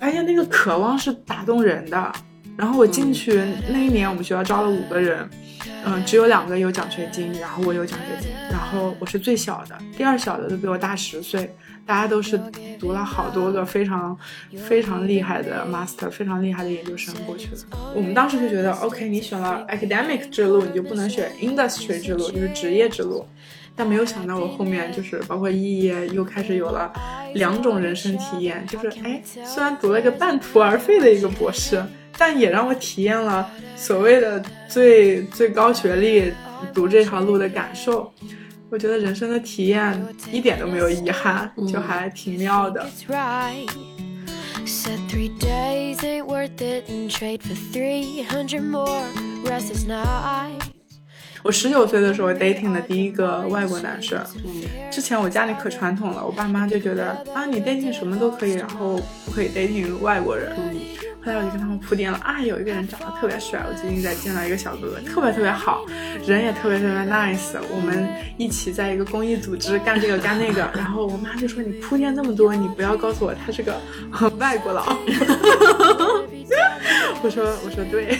而且那个渴望是打动人的。然后我进去那一年，我们学校招了五个人，嗯，只有两个有奖学金，然后我有奖学金，然后我是最小的，第二小的都比我大十岁，大家都是读了好多个非常非常厉害的 master，非常厉害的研究生过去的。我们当时就觉得，OK，你选了 academic 之路，你就不能选 industry 之路，就是职业之路。但没有想到，我后面就是包括一业又开始有了两种人生体验，就是哎，虽然读了一个半途而废的一个博士。但也让我体验了所谓的最最高学历读这条路的感受，我觉得人生的体验一点都没有遗憾，就还挺妙的。我十九岁的时候 dating 的第一个外国男生，之前我家里可传统了，我爸妈就觉得啊你 dating 什么都可以，然后不可以 dating 外国人。后来我就跟他们铺垫了啊，有一个人长得特别帅，我最近在见到一个小哥哥，特别特别好，人也特别特别 nice，我们一起在一个公益组织干这个干那个。然后我妈就说你铺垫这么多，你不要告诉我他是个 外国佬。我说我说对。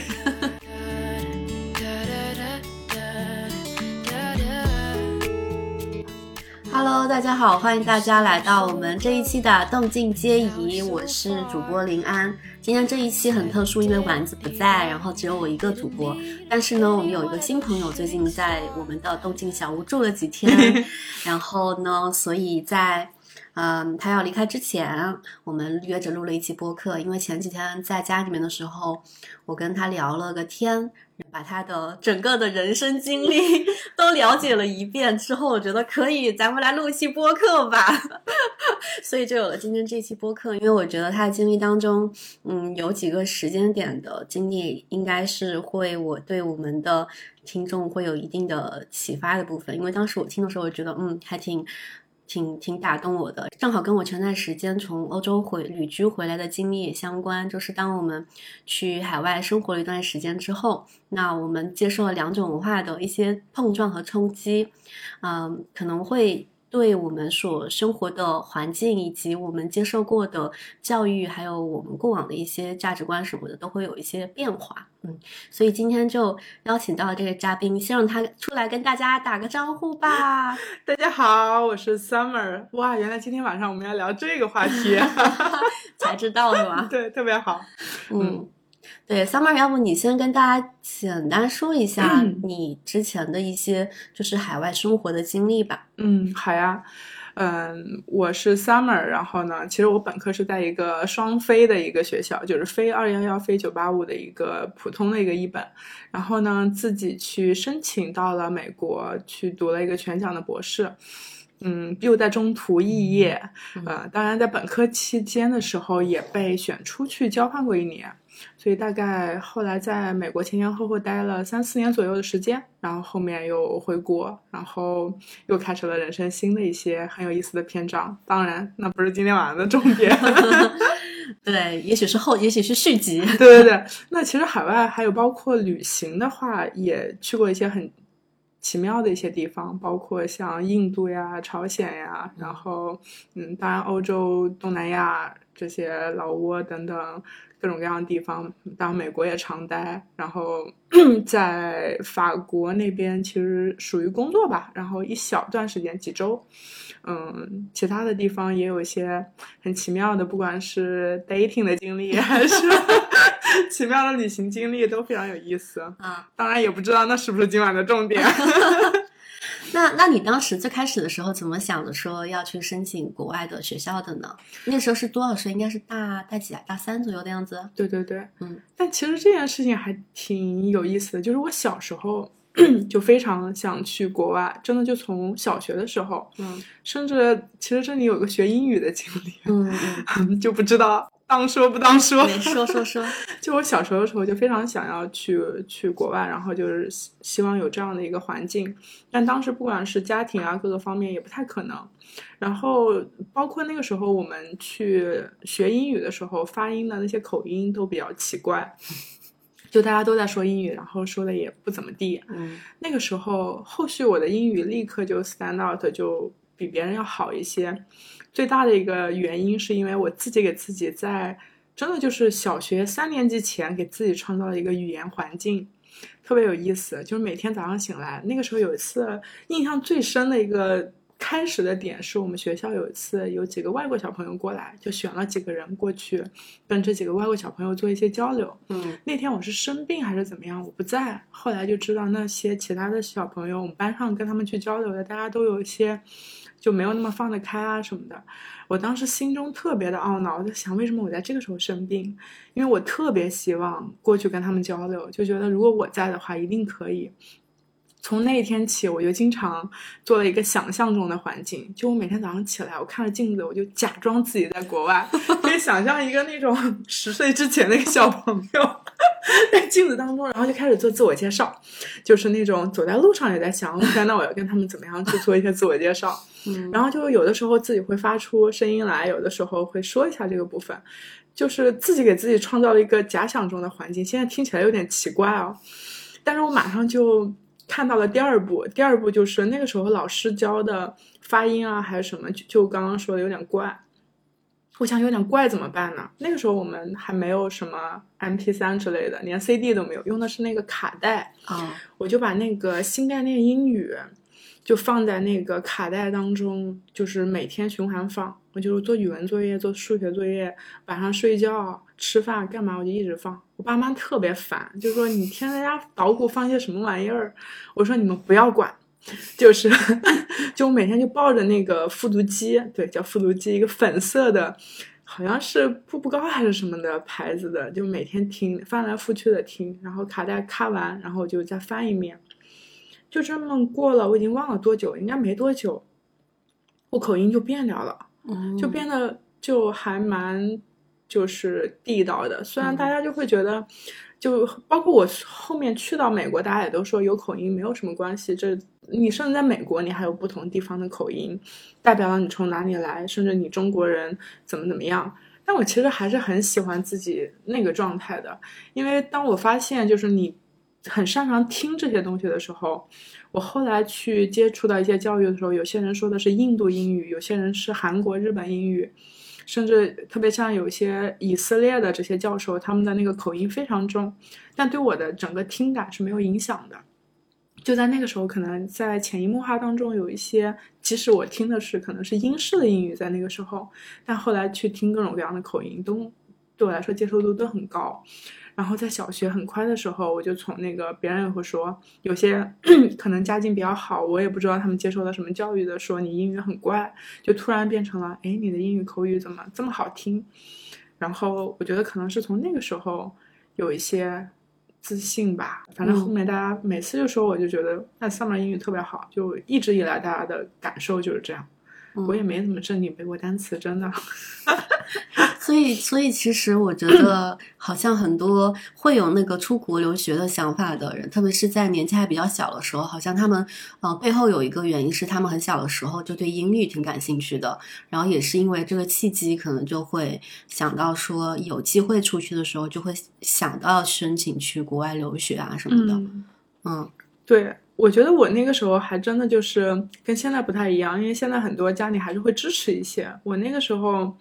Hello，大家好，欢迎大家来到我们这一期的动静皆宜，我是主播林安。今天这一期很特殊，因为丸子不在，然后只有我一个主播。但是呢，我们有一个新朋友最近在我们的动静小屋住了几天，然后呢，所以在嗯他要离开之前，我们约着录了一期播客。因为前几天在家里面的时候，我跟他聊了个天。把他的整个的人生经历 都了解了一遍之后，我觉得可以，咱们来录一期播客吧。所以就有了今天这期播客。因为我觉得他的经历当中，嗯，有几个时间点的经历，应该是会我对我们的听众会有一定的启发的部分。因为当时我听的时候，我觉得嗯，还挺。挺挺打动我的，正好跟我前段时间从欧洲回旅居回来的经历也相关。就是当我们去海外生活了一段时间之后，那我们接受了两种文化的一些碰撞和冲击，嗯，可能会。对我们所生活的环境，以及我们接受过的教育，还有我们过往的一些价值观什么的，都会有一些变化。嗯，所以今天就邀请到了这个嘉宾，先让他出来跟大家打个招呼吧。大家好，我是 Summer。哇，原来今天晚上我们要聊这个话题 才知道是吧？对，特别好。嗯。对，Summer，要不你先跟大家简单说一下你之前的一些就是海外生活的经历吧。嗯，好呀。嗯，我是 Summer，然后呢，其实我本科是在一个双非的一个学校，就是非二幺幺、非九八五的一个普通的一个一本，然后呢，自己去申请到了美国去读了一个全奖的博士。嗯，又在中途肄业。呃，当然在本科期间的时候也被选出去交换过一年。所以大概后来在美国前前后后待了三四年左右的时间，然后后面又回国，然后又开始了人生新的一些很有意思的篇章。当然，那不是今天晚上的重点。对，也许是后，也许是续集。对对对，那其实海外还有包括旅行的话，也去过一些很奇妙的一些地方，包括像印度呀、朝鲜呀，然后嗯，当然欧洲、东南亚这些老挝等等。各种各样的地方，当然美国也常待，然后 在法国那边其实属于工作吧，然后一小段时间几周，嗯，其他的地方也有一些很奇妙的，不管是 dating 的经历还是 奇妙的旅行经历，都非常有意思啊。当然也不知道那是不是今晚的重点。那那你当时最开始的时候怎么想的？说要去申请国外的学校的呢？那时候是多少岁？应该是大大几啊？大三左右的样子。对对对，嗯。但其实这件事情还挺有意思的，就是我小时候 就非常想去国外，真的就从小学的时候，嗯，甚至其实这里有个学英语的经历，嗯嗯，就不知道。当说不当说，说 说说。就我小时候的时候，就非常想要去去国外，然后就是希望有这样的一个环境。但当时不管是家庭啊各个方面也不太可能。然后包括那个时候我们去学英语的时候，发音的那些口音都比较奇怪。就大家都在说英语，然后说的也不怎么地。嗯那个时候，后续我的英语立刻就 stand out，就比别人要好一些。最大的一个原因是因为我自己给自己在真的就是小学三年级前给自己创造了一个语言环境，特别有意思。就是每天早上醒来，那个时候有一次印象最深的一个开始的点是我们学校有一次有几个外国小朋友过来，就选了几个人过去跟这几个外国小朋友做一些交流。嗯那天我是生病还是怎么样，我不在。后来就知道那些其他的小朋友，我们班上跟他们去交流的，大家都有一些就没有那么放得开啊什么的。我当时心中特别的懊恼，我就想为什么我在这个时候生病？因为我特别希望过去跟他们交流，就觉得如果我在的话，一定可以。从那一天起，我就经常做了一个想象中的环境，就我每天早上起来，我看着镜子，我就假装自己在国外，可以想象一个那种 十岁之前的一个小朋友在镜子当中，然后就开始做自我介绍，就是那种走在路上也在想，天呐，我要跟他们怎么样去做一些自我介绍，嗯然后就有的时候自己会发出声音来，有的时候会说一下这个部分，就是自己给自己创造了一个假想中的环境。现在听起来有点奇怪哦，但是我马上就看到了第二步，第二步就是那个时候老师教的发音啊，还是什么，就就刚刚说的有点怪。我想有点怪怎么办呢？那个时候我们还没有什么 MP 3之类的，连 CD 都没有，用的是那个卡带。啊我就把那个新概念英语就放在那个卡带当中，就是每天循环放。我就是做语文作业、做数学作业，晚上睡觉、吃饭干嘛，我就一直放。我爸妈特别烦，就说你天天在家捣鼓放些什么玩意儿。我说你们不要管，就是 就我每天就抱着那个复读机，对，叫复读机，一个粉色的。好像是步步高还是什么的牌子的，就每天听，翻来覆去的听，然后卡带卡完，然后就再翻一遍，就这么过了，我已经忘了多久，应该没多久，我口音就变掉了，嗯就变得就还蛮就是地道的，虽然大家就会觉得，就包括我后面去到美国，大家也都说有口音没有什么关系，这你甚至在美国，你还有不同地方的口音，代表了你从哪里来，甚至你中国人怎么怎么样。但我其实还是很喜欢自己那个状态的，因为当我发现就是你很擅长听这些东西的时候，我后来去接触到一些教育的时候，有些人说的是印度英语，有些人是韩国、日本英语，甚至特别像有一些以色列的这些教授，他们的那个口音非常重，但对我的整个听感是没有影响的。就在那个时候，可能在潜移默化当中有一些，即使我听的是可能是英式的英语，在那个时候，但后来去听各种各样的口音，都对我来说接受度都很高。然后在小学很快的时候，我就从那个别人也会说，有些 可能家境比较好，我也不知道他们接受了什么教育的，说你英语很怪，就突然变成了，哎，你的英语口语怎么这么好听？然后我觉得可能是从那个时候有一些自信吧。反正后面大家每次就说，我就觉得那 summer 英语特别好，就一直以来大家的感受就是这样。我也没怎么正经背过单词，真的。所以，所以其实我觉得，好像很多会有那个出国留学的想法的人，特别是在年纪还比较小的时候，好像他们，呃，背后有一个原因是他们很小的时候就对英语挺感兴趣的，然后也是因为这个契机，可能就会想到说，有机会出去的时候，就会想到申请去国外留学啊什么的。嗯，嗯对，我觉得我那个时候还真的就是跟现在不太一样，因为现在很多家里还是会支持一些。我那个时候，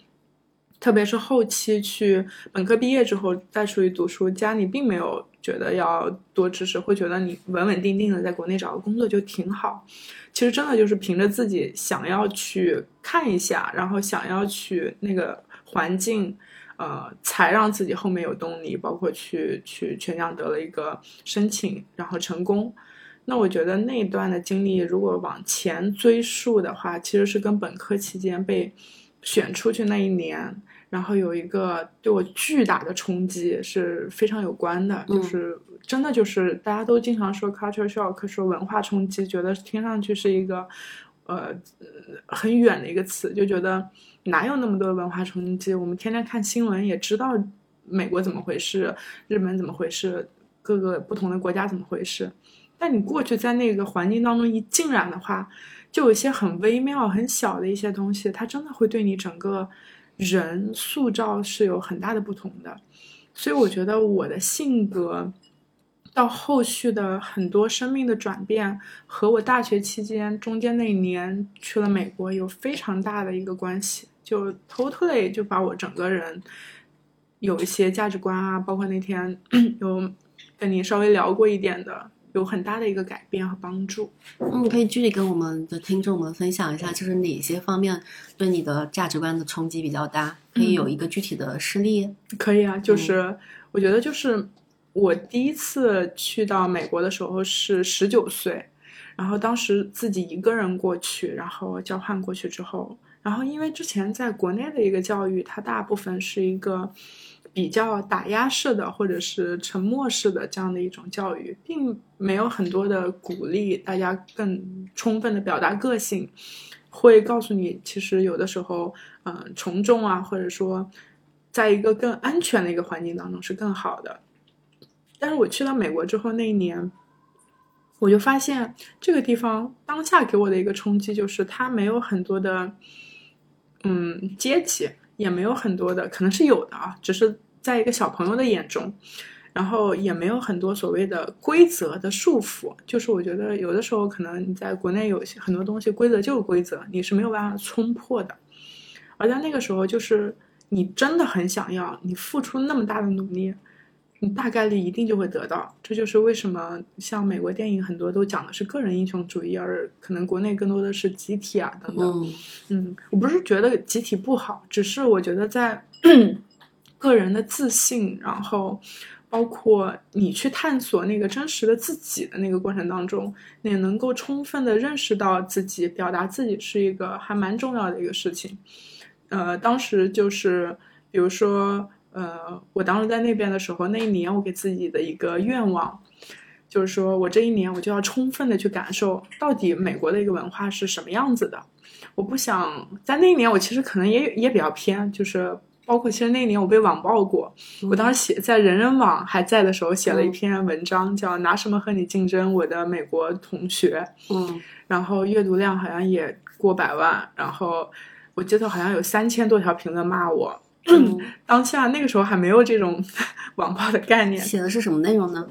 特别是后期去本科毕业之后再出去读书，家里并没有觉得要多支持，会觉得你稳稳定定的在国内找个工作就挺好。其实真的就是凭着自己想要去看一下，然后想要去那个环境。呃，才让自己后面有动力，包括去去全奖得了一个申请，然后成功。那我觉得那一段的经历，如果往前追溯的话，其实是跟本科期间被选出去那一年，然后有一个对我巨大的冲击是非常有关的，嗯就是真的就是大家都经常说 culture shock，说文化冲击，觉得听上去是一个呃很远的一个词，就觉得哪有那么多文化冲击？我们天天看新闻也知道美国怎么回事，日本怎么回事，各个不同的国家怎么回事。但你过去在那个环境当中一浸染的话，就有一些很微妙、很小的一些东西，它真的会对你整个人塑造是有很大的不同的。所以我觉得我的性格到后续的很多生命的转变，和我大学期间中间那一年去了美国有非常大的一个关系，就 totally 就把我整个人有一些价值观啊，包括那天 有跟你稍微聊过一点的。有很大的一个改变和帮助。嗯，可以具体跟我们的听众们分享一下，就是哪些方面对你的价值观的冲击比较大？可以有一个具体的事例？可以啊，就是我觉得就是我第一次去到美国的时候是十九岁，然后当时自己一个人过去，然后交换过去之后，然后因为之前在国内的一个教育，它大部分是一个。比较打压式的，或者是沉默式的这样的一种教育，并没有很多的鼓励大家更充分的表达个性，会告诉你，其实有的时候，嗯，从众啊，或者说，在一个更安全的一个环境当中是更好的。但是我去到美国之后那一年，我就发现这个地方当下给我的一个冲击就是，它没有很多的，嗯，阶级。也没有很多的，可能是有的啊，只是在一个小朋友的眼中，然后也没有很多所谓的规则的束缚。就是我觉得有的时候可能你在国内有些很多东西规则就是规则，你是没有办法冲破的。而在那个时候，就是你真的很想要，你付出那么大的努力。你大概率一定就会得到，这就是为什么像美国电影很多都讲的是个人英雄主义，而可能国内更多的是集体啊等等。嗯，我不是觉得集体不好，只是我觉得在个人的自信，然后包括你去探索那个真实的自己的那个过程当中，你能够充分的认识到自己，表达自己是一个还蛮重要的一个事情。呃，当时就是比如说。呃，我当时在那边的时候，那一年我给自己的一个愿望，就是说我这一年我就要充分的去感受到底美国的一个文化是什么样子的。我不想在那一年，我其实可能也也比较偏，就是包括其实那一年我被网暴过。我当时写在人人网还在的时候，写了一篇文章，叫《拿什么和你竞争》，我的美国同学。嗯，然后阅读量好像也过百万，然后我记得好像有三千多条评论骂我。当下那个时候还没有这种 网暴的概念。写的是什么内容呢？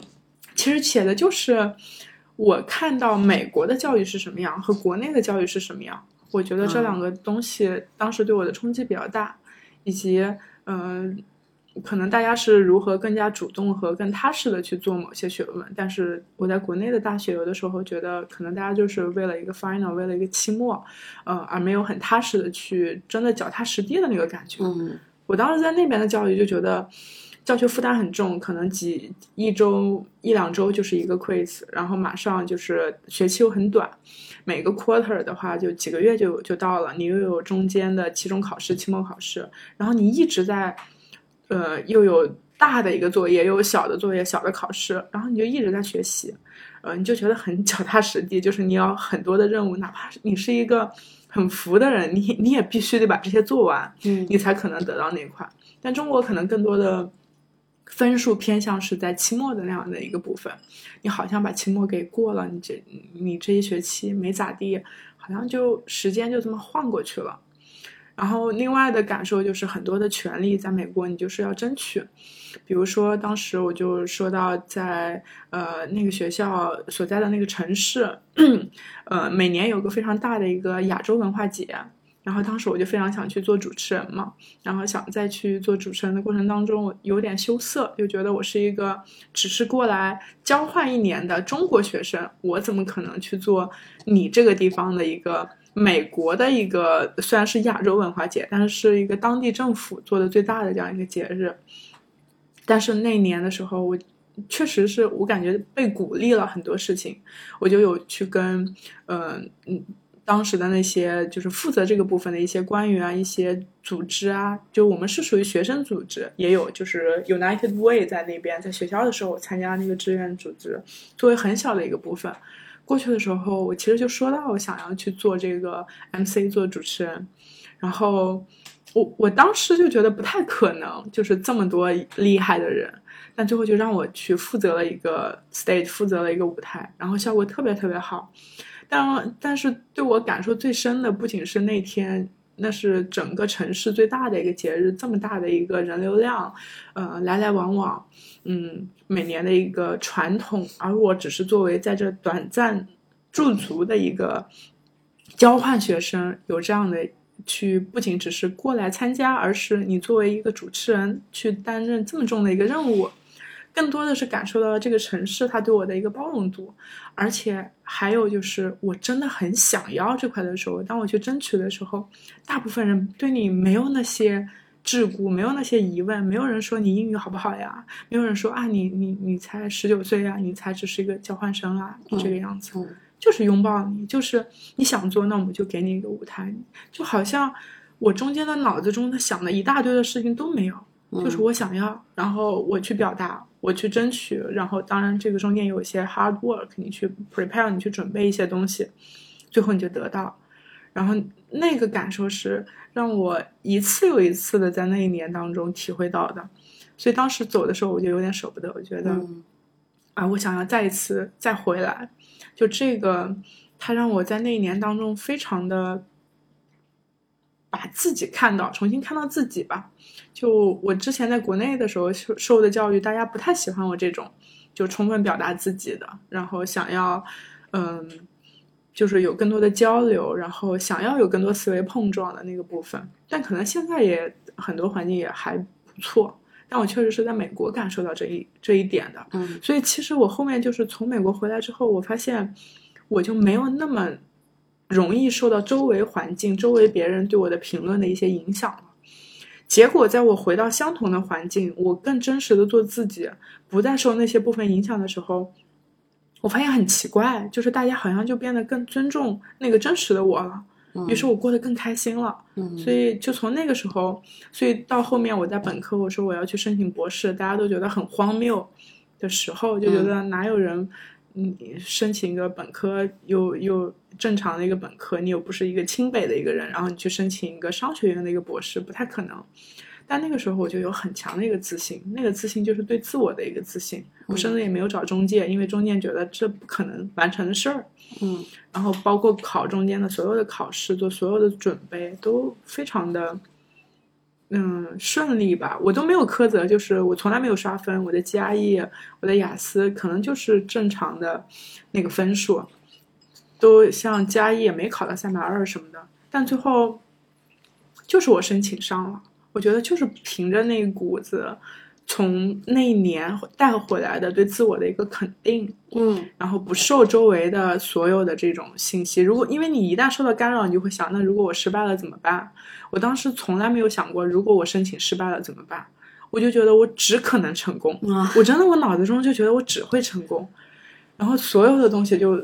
其实写的就是我看到美国的教育是什么样，和国内的教育是什么样。我觉得这两个东西当时对我的冲击比较大，以及嗯，可能大家是如何更加主动和更踏实的去做某些学问。但是我在国内的大学，有的时候觉得可能大家就是为了一个 final，为了一个期末，呃，而没有很踏实的去真的脚踏实地的那个感觉。嗯。我当时在那边的教育就觉得，教学负担很重，可能几一周一两周就是一个 quiz，然后马上就是学期又很短，每个 quarter 的话就几个月就就到了，你又有中间的期中考试、期末考试，然后你一直在，呃，又有大的一个作业，又有小的作业、小的考试，然后你就一直在学习，呃，你就觉得很脚踏实地，就是你要很多的任务，哪怕是你是一个。很服的人，你你也必须得把这些做完，嗯，你才可能得到那块。但中国可能更多的分数偏向是在期末的那样的一个部分，你好像把期末给过了，你这你这一学期没咋地，好像就时间就这么晃过去了。然后另外的感受就是很多的权利在美国你就是要争取，比如说当时我就说到在呃那个学校所在的那个城市，呃每年有个非常大的一个亚洲文化节，然后当时我就非常想去做主持人嘛，然后想再去做主持人的过程当中，我有点羞涩，就觉得我是一个只是过来交换一年的中国学生，我怎么可能去做你这个地方的一个。美国的一个虽然是亚洲文化节，但是是一个当地政府做的最大的这样一个节日。但是那年的时候，我确实是我感觉被鼓励了很多事情，我就有去跟嗯嗯当时的那些就是负责这个部分的一些官员啊、一些组织啊，就我们是属于学生组织，也有就是 United Way 在那边，在学校的时候我参加那个志愿组织，作为很小的一个部分。过去的时候，我其实就说到我想要去做这个 MC 做主持人，然后我我当时就觉得不太可能，就是这么多厉害的人，但最后就让我去负责了一个 stage，负责了一个舞台，然后效果特别特别好。但但是对我感受最深的不仅是那天那是整个城市最大的一个节日，这么大的一个人流量，呃，来来往往，嗯，每年的一个传统，而我只是作为在这短暂驻足的一个交换学生，有这样的去，不仅只是过来参加，而是你作为一个主持人去担任这么重的一个任务。更多的是感受到了这个城市它对我的一个包容度，而且还有就是我真的很想要这块的时候，当我去争取的时候，大部分人对你没有那些桎梏，没有那些疑问，没有人说你英语好不好呀，没有人说啊你你你才十九岁呀，你才只是一个交换生啊，这个样子，就是拥抱你，就是你想做，那我们就给你一个舞台，就好像我中间的脑子中的想的一大堆的事情都没有。就是我想要，然后我去表达，我去争取，然后当然这个中间有一些 hard work，你去 prepare，你去准备一些东西，最后你就得到，然后那个感受是让我一次又一次的在那一年当中体会到的，所以当时走的时候我就有点舍不得，我觉得啊，我想要再一次再回来，就这个，它让我在那一年当中非常的。把自己看到，重新看到自己吧。就我之前在国内的时候受受的教育，大家不太喜欢我这种，就充分表达自己的，然后想要，嗯，就是有更多的交流，然后想要有更多思维碰撞的那个部分。但可能现在也很多环境也还不错。但我确实是在美国感受到这一这一点的。嗯，所以其实我后面就是从美国回来之后，我发现我就没有那么。容易受到周围环境、周围别人对我的评论的一些影响了。结果，在我回到相同的环境，我更真实的做自己，不再受那些部分影响的时候，我发现很奇怪，就是大家好像就变得更尊重那个真实的我了。于是我过得更开心了。所以就从那个时候，所以到后面我在本科，我说我要去申请博士，大家都觉得很荒谬的时候，就觉得哪有人。你申请一个本科，又又正常的一个本科，你又不是一个清北的一个人，然后你去申请一个商学院的一个博士，不太可能。但那个时候我就有很强的一个自信，那个自信就是对自我的一个自信。我甚至也没有找中介，因为中介觉得这不可能完成的事儿。嗯，然后包括考中间的所有的考试，做所有的准备都非常的。嗯，顺利吧，我都没有苛责，就是我从来没有刷分，我的加一我的雅思可能就是正常的那个分数，都像加一也没考到三百二什么的，但最后就是我申请上了，我觉得就是凭着那股子。从那一年带回来的对自我的一个肯定，嗯，然后不受周围的所有的这种信息。如果因为你一旦受到干扰，你就会想，那如果我失败了怎么办？我当时从来没有想过，如果我申请失败了怎么办？我就觉得我只可能成功，我真的我脑子中就觉得我只会成功，然后所有的东西就。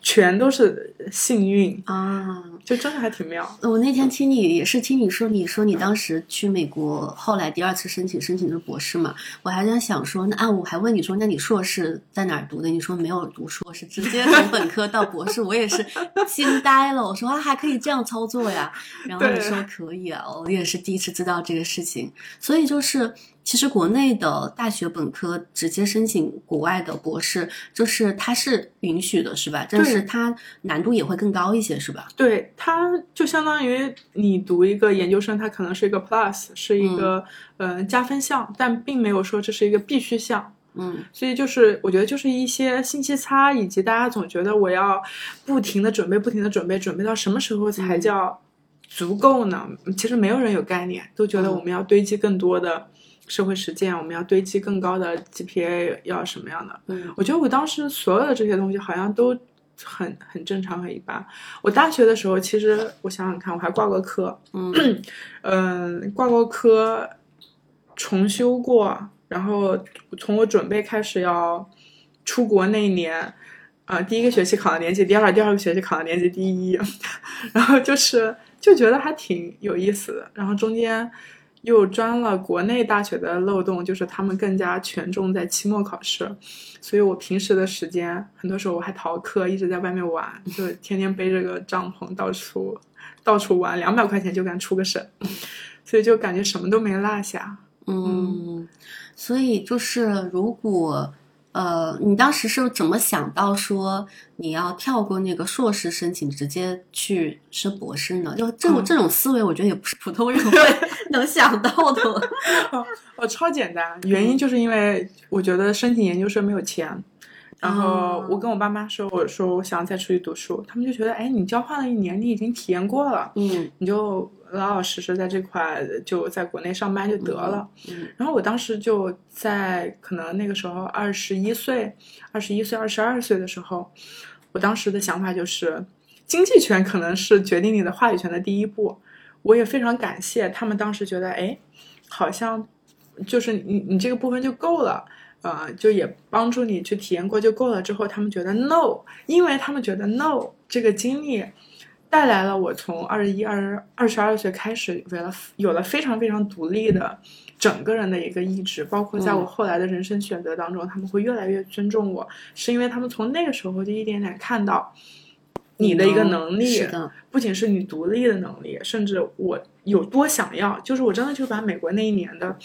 全都是幸运啊，就真的还挺妙。我那天听你也是听你说，你说你当时去美国，后来第二次申请申请的博士嘛，我还在想说，那啊，我还问你说，那你硕士在哪儿读的？你说没有读硕士，直接从本科到博士，我也是惊呆了。我说啊，还可以这样操作呀？然后你说可以啊，我也是第一次知道这个事情，所以就是。其实国内的大学本科直接申请国外的博士，就是它是允许的，是吧？但是它难度也会更高一些，是吧？对，它就相当于你读一个研究生，它可能是一个 plus，是一个呃加分项，但并没有说这是一个必须项。嗯，所以就是我觉得就是一些信息差，以及大家总觉得我要不停的准备，不停的准备，准备到什么时候才叫足够呢？其实没有人有概念，都觉得我们要堆积更多的。社会实践，我们要堆积更高的 GPA，要什么样的？嗯，我觉得我当时所有的这些东西好像都很很正常，很一般。我大学的时候，其实我想想看，我还挂过科，嗯 嗯，挂过科，重修过，然后从我准备开始要出国那一年，啊，第一个学期考了年级第二，第二个学期考了年级第一，然后就是就觉得还挺有意思的，然后中间。又钻了国内大学的漏洞，就是他们更加权重在期末考试，所以我平时的时间很多时候我还逃课，一直在外面玩，就天天背着个帐篷到处到处玩，两百块钱就敢出个省，所以就感觉什么都没落下。嗯，所以就是如果呃，你当时是怎么想到说你要跳过那个硕士申请，直接去升博士呢？就这种、嗯这种思维，我觉得也不是普通人会 能想到的。哦，超简单，原因就是因为我觉得申请研究生没有钱。然后哦我跟我爸妈说，我说我想再出去读书，他们就觉得，哎，你交换了一年，你已经体验过了，嗯你就老老实实在这块就在国内上班就得了。嗯然后我当时就在可能那个时候二十一岁、二十一岁、二十二岁的时候，我当时的想法就是，经济权可能是决定你的话语权的第一步。我也非常感谢他们当时觉得，哎，好像就是你你这个部分就够了。呃，就也帮助你去体验过就够了。之后他们觉得 no，因为他们觉得 no 这个经历带来了我从二十一、二二十二岁开始，为了有了非常非常独立的整个人的一个意志，包括在我后来的人生选择当中，他们会越来越尊重我，是因为他们从那个时候就一点点看到你的一个能力，不仅是你独立的能力，甚至我有多想要，就是我真的就把美国那一年的。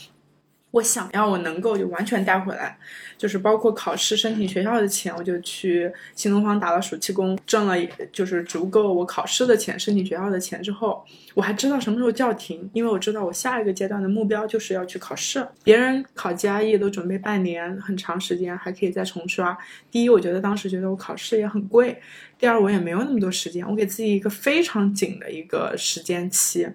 我想要，我能够就完全带回来，就是包括考试、申请学校的钱，我就去新东方打了暑期工，挣了就是足够我考试的钱、申请学校的钱之后，我还知道什么时候叫停，因为我知道我下一个阶段的目标就是要去考试。别人考 GRE 都准备半年，很长时间，还可以再重刷。第一，我觉得当时觉得我考试也很贵；第二，我也没有那么多时间，我给自己一个非常紧的一个时间期。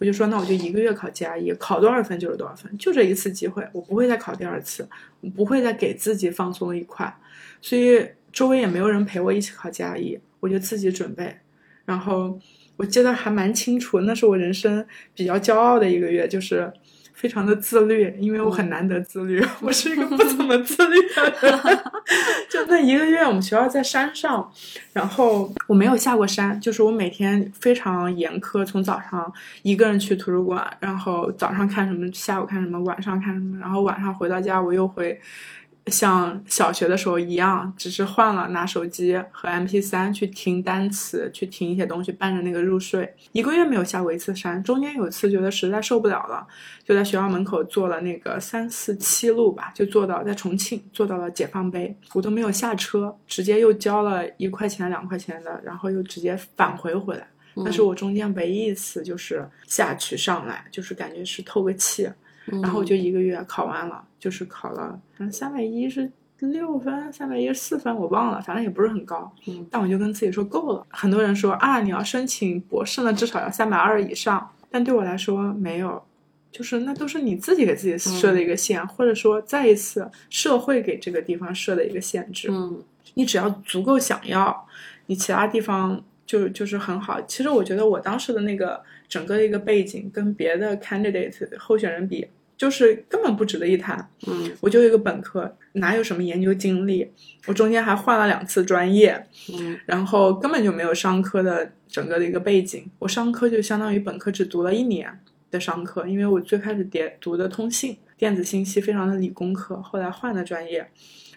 我就说，那我就一个月考 GRE，考多少分就是多少分，就这一次机会，我不会再考第二次，我不会再给自己放松一块，所以周围也没有人陪我一起考 GRE，我就自己准备。然后我记得还蛮清楚，那是我人生比较骄傲的一个月，就是非常的自律，因为我很难得自律，我是一个不怎么自律的人。就那一个月，我们学校在山上，然后我没有下过山，就是我每天非常严苛，从早上一个人去图书馆，然后早上看什么，下午看什么，晚上看什么，然后晚上回到家我又会。像小学的时候一样，只是换了拿手机和 MP 三去听单词，去听一些东西，伴着那个入睡。一个月没有下过一次山，中间有一次觉得实在受不了了，就在学校门口坐了那个三四七路吧，就坐到在重庆坐到了解放碑，我都没有下车，直接又交了一块钱两块钱的，然后又直接返回回来。那是我中间唯一一次就是下去上来，就是感觉是透个气。然后我就一个月考完了，就是考了，反正三百一是六分，三百一十四分，我忘了，反正也不是很高。嗯，但我就跟自己说够了。很多人说啊，你要申请博士呢，至少要三百二以上，但对我来说没有，就是那都是你自己给自己设的一个线，或者说再一次社会给这个地方设的一个限制。嗯你只要足够想要，你其他地方就就是很好。其实我觉得我当时的那个整个的一个背景跟别的 candidate 候选人比，就是根本不值得一谈。嗯我就一个本科，哪有什么研究经历？我中间还换了两次专业，嗯然后根本就没有商科的整个的一个背景。我商科就相当于本科只读了一年的商科，因为我最开始点读的通信、电子信息，非常的理工科，后来换的专业。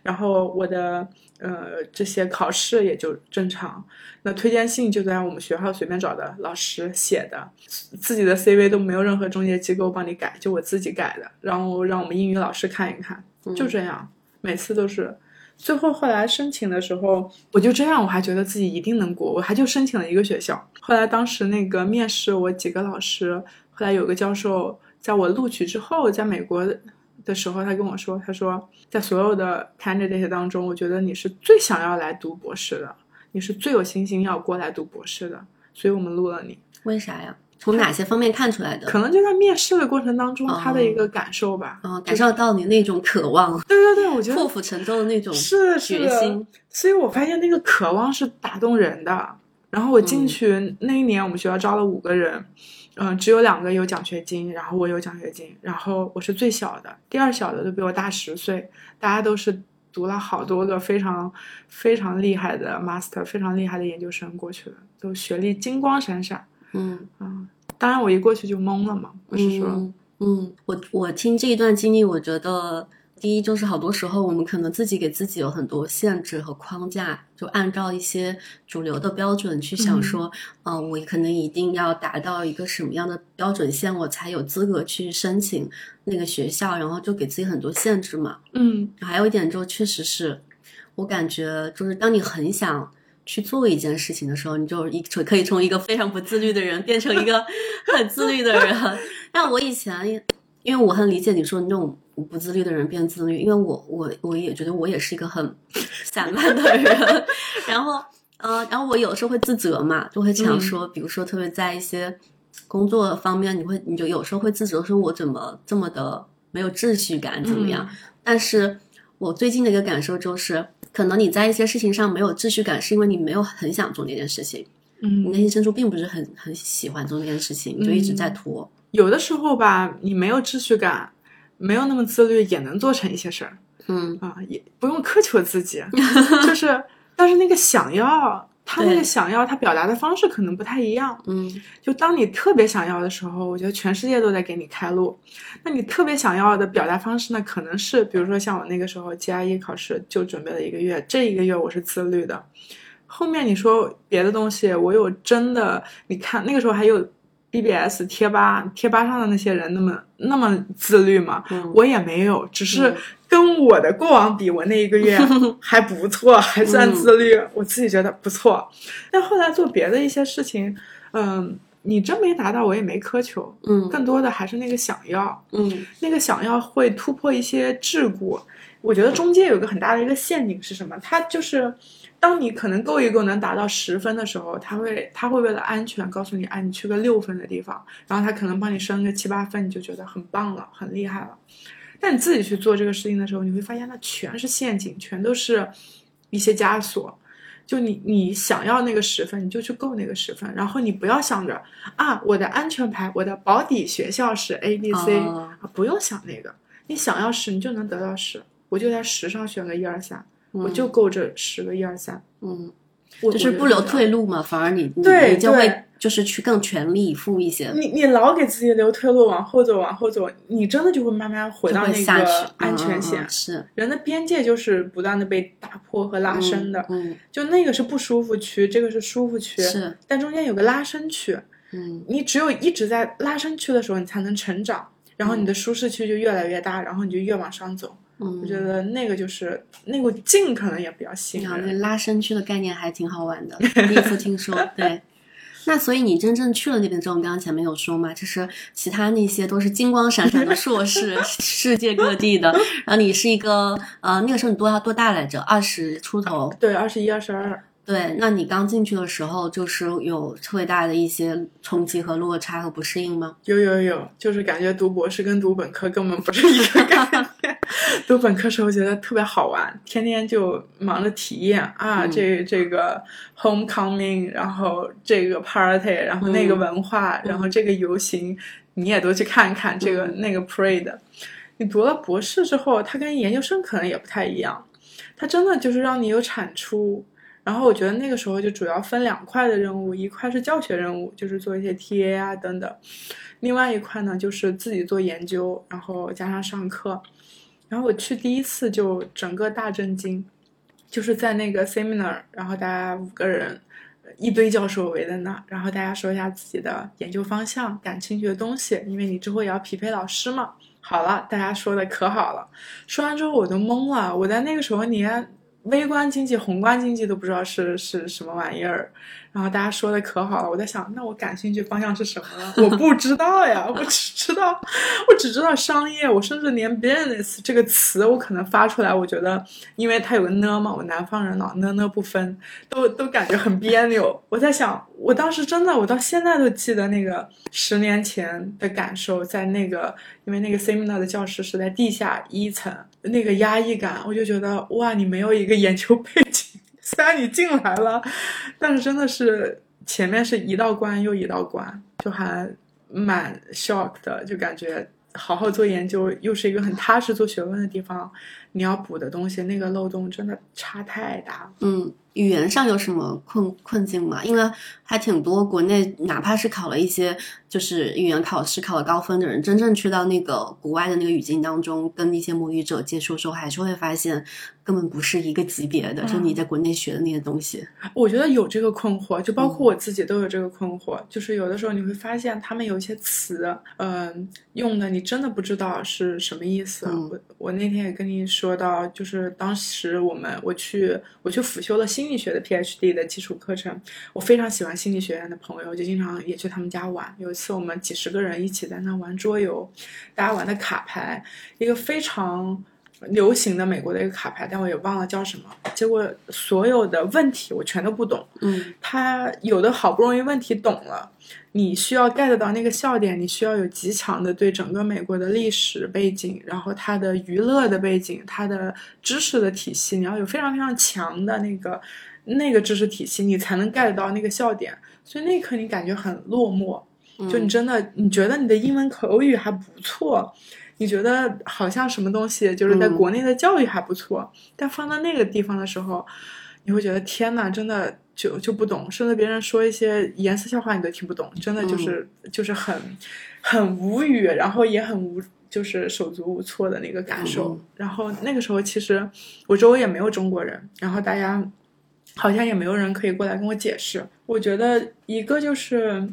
然后我的呃这些考试也就正常，那推荐信就在我们学校随便找的老师写的，自己的 CV 都没有任何中介机构帮你改，就我自己改的，然后让我们英语老师看一看，就这样，每次都是。最后后来申请的时候，我就这样，我还觉得自己一定能过，我还就申请了一个学校。后来当时那个面试，我几个老师，后来有个教授，在我录取之后，在美国的时候，他跟我说，他说在所有的 candidate 当中，我觉得你是最想要来读博士的，你是最有信心要过来读博士的，所以我们录了你。为啥呀？从哪些方面看出来的？可能就在面试的过程当中，哦他的一个感受吧。哦，感受到你那种渴望，对对对，我觉得 破釜沉舟的那种是是决心。所以我发现那个渴望是打动人的。然后我进去、那一年，我们学校招了五个人，嗯、只有两个有奖学金，然后我有奖学金，然后我是最小的，第二小的都比我大十岁，大家都是读了好多个非常非常厉害的 master，非常厉害的研究生过去的，都学历金光闪闪。嗯啊，当然我一过去就懵了嘛，不是说，嗯嗯，我我听这一段经历，我觉得第一就是好多时候我们可能自己给自己有很多限制和框架，就按照一些主流的标准去想说，嗯、我可能一定要达到一个什么样的标准线，我才有资格去申请那个学校，然后就给自己很多限制嘛。嗯还有一点就确实是我感觉就是当你很想。去做一件事情的时候，你就一可以从一个非常不自律的人变成一个 很自律的人。但我以前因为我很理解你说的那种不自律的人变自律，因为我我我也觉得我也是一个很 散漫的人，然后呃，然后我有时候会自责嘛，就会想说，比如说特别在一些工作方面，你会你就有时候会自责，说我怎么这么的没有秩序感，怎么样？但是我最近的一个感受就是，可能你在一些事情上没有秩序感，是因为你没有很想做那件事情，嗯。你嗯，内心深处并不是很很喜欢做那件事情，你就一直在拖。有的时候吧，你没有秩序感，没有那么自律，也能做成一些事儿嗯啊，也不用苛求自己，就是，但是那个想要。他那个想要，他表达的方式可能不太一样。嗯就当你特别想要的时候，我觉得全世界都在给你开路。那你特别想要的表达方式呢，可能是比如说像我那个时候 GRE 考试就准备了一个月，这一个月我是自律的。后面你说别的东西，我有真的，你看那个时候还有 BBS 贴吧，贴吧上的那些人那么那么自律吗？嗯我也没有，只是嗯跟我的过往比，我那一个月 还不错，还算自律，我自己觉得不错。但后来做别的一些事情，嗯，你真没达到，我也没苛求，嗯更多的还是那个想要，嗯那个想要会突破一些桎梏。我觉得中间有一个很大的一个陷阱是什么？它就是。当你可能够一够能达到十分的时候，他会他会为了安全告诉你，啊，你去个六分的地方，然后他可能帮你升个七八分，你就觉得很棒了，很厉害了。但你自己去做这个事情的时候，你会发现那全是陷阱，全都是一些枷锁。就你你想要那个十分，你就去够那个十分，然后你不要想着啊，我的安全牌，我的保底学校是 A B C、哦啊，不用想那个，你想要十，你就能得到十，我就在十上选个一二三，我就够这十个一二三，嗯，我就是不留退。路嘛，反而你你对你就会就是去更全力以赴一些你你老给自己留退路，往后走，往后走，你真的就会慢慢回到那个安全嗯线。是人的边界就是不断的被打破和拉伸的，嗯就那个是不舒服区，这个是舒服区，是但中间有个拉伸区。嗯你只有一直在拉伸区的时候，你才能成长，然后你的舒适区就越来越大，然后你就越往上走。我觉嗯。得那个就是那个劲，可能也比较吸你好，那引人。拉伸区的概念还挺好玩的，第一次听说。对，那所以你真正去了那边之后，你刚刚前面有说嘛，就是其他那些都是金光闪闪的硕士，世界各地的。然后你是一个呃，那个时候你多多大来着？二十出头。对，二十一、二十二，对，那你刚进去的时候，就是有特别大的一些冲击和落差和不适应吗？有有有，就是感觉读博士跟读本科根本不是一个概念。读本科时候觉得特别好玩，天天就忙着体验啊，嗯这这个 homecoming，然后这个 party，然后那个文化，然后这个游行，你也都去看看这个、那个 parade。你读了博士之后，它跟研究生可能也不太一样，它真的就是让你有产出。然后我觉得那个时候就主要分两块的任务，一块是教学任务，就是做一些 TA 啊等等；另外一块呢就是自己做研究，然后加上上课。然后我去第一次就整个大震惊，就是在那个 seminar，然后大家五个人，一堆教授围在那，然后大家说一下自己的研究方向、感兴趣的东西，因为你之后也要匹配老师嘛。好了，大家说的可好了，说完之后我都懵了，我在那个时候连微观经济、宏观经济都不知道是是什么玩意儿。然后大家说的可好了，我在想，那我感兴趣方向是什么呢？我不知道呀，我只知道，我只知道商业，我甚至连 business 这个词我可能发出来，我觉得，因为它有个呢嘛，我南方人老呢呢不分，都都感觉很别扭。我在想，我当时真的，我到现在都记得那个十年前的感受，在那个，因为那个 seminar 的教室是在地下一层，那个压抑感，我就觉得哇，你没有一个研究背景。虽然你进来了，但是真的是前面是一道关又一道关，就还蛮 shock 的，就感觉好好做研究又是一个很踏实做学问的地方，你要补的东西，那个漏洞真的差太大。嗯，语言上有什么困困境吗？因为还挺多国内，哪怕是考了一些就是语言考试考了高分的人，真正去到那个国外的那个语境当中，跟一些母语者接触的时候，还是会发现根本不是一个级别的，就你在国内学的那些东西。我觉得有这个困惑，就包括我自己都有这个困惑，就是有的时候你会发现他们有一些词，嗯、用的你真的不知道是什么意思。嗯我我那天也跟你说到，就是当时我们我去我去辅修了心理学的 PhD 的基础课程，我非常喜欢心理学院的朋友，就经常也去他们家玩。有一次我们几十个人一起在那玩桌游，大家玩的卡牌，一个非常流行的美国的一个卡牌，但我也忘了叫什么。结果所有的问题我全都不懂，嗯他有的好不容易问题懂了，你需要 get 到那个笑点，你需要有极强的对整个美国的历史背景，然后它的娱乐的背景，它的知识的体系，你要有非常非常强的那个那个知识体系，你才能 get 到那个笑点。所以那一刻你感觉很落寞，就你真的你觉得你的英文口语还不错。你觉得好像什么东西就是在嗯国内的教育还不错，但放到那个地方的时候，你会觉得天呐，真的就就不懂，甚至别人说一些颜色笑话你都听不懂，真的就是、就是很很无语，然后也很无就是手足无措的那个感受。嗯然后那个时候其实我周围也没有中国人，然后大家好像也没有人可以过来跟我解释。我觉得一个就是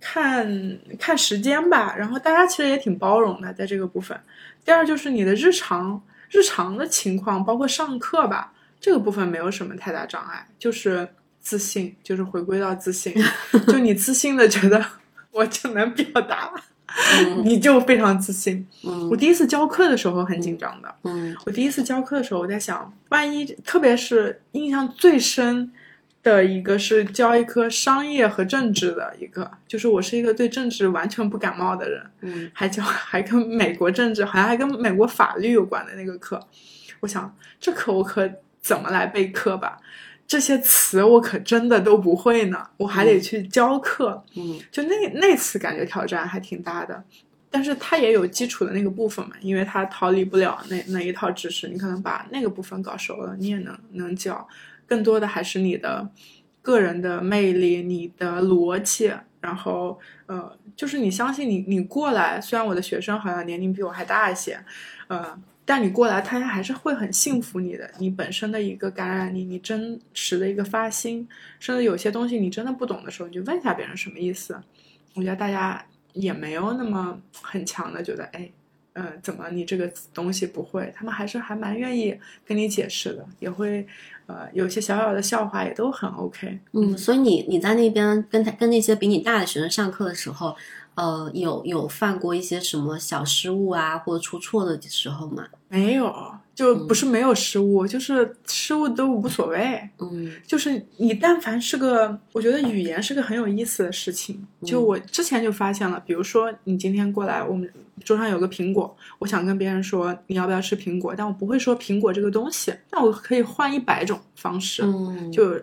看看时间吧，然后大家其实也挺包容的在这个部分。第二就是你的日常日常的情况，包括上课吧，这个部分没有什么太大障碍，就是自信，就是回归到自信，就你自信的觉得我就能表达，你就非常自信。嗯我第一次教课的时候很紧张的，嗯我第一次教课的时候，我在想，万一特别是印象最深的一个是教一科商业和政治的一个，就是我是一个对政治完全不感冒的人，嗯还教 还跟美国政治，好像还跟美国法律有关的那个课，我想这课我可怎么来备课吧？这些词我可真的都不会呢，我还得去教课。嗯就那那次感觉挑战还挺大的，但是它也有基础的那个部分嘛，因为它逃离不了那那一套知识，你可能把那个部分搞熟了，你也能能教。更多的还是你的个人的魅力、你的逻辑，然后呃，就是你相信你你过来，虽然我的学生好像年龄比我还大一些，呃。但你过来，他还是会很信服你的，你本身的一个感染力，你真实的一个发心，甚至有些东西你真的不懂的时候，你就问一下别人什么意思。我觉得大家也没有那么很强的觉得，哎，嗯、怎么你这个东西不会？他们还是还蛮愿意跟你解释的，也会，呃，有些小小的笑话也都很 OK。嗯，所以你你在那边跟他跟那些比你大的学生上课的时候，呃，有有犯过一些什么小失误啊，或者出错的时候吗？没有，就不是没有失误，就是失误都无所谓。嗯就是你但凡是个，我觉得语言是个很有意思的事情。就我之前就发现了，比如说你今天过来，我们桌上有个苹果，我想跟别人说你要不要吃苹果，但我不会说苹果这个东西，那我可以换一百种方式，嗯，就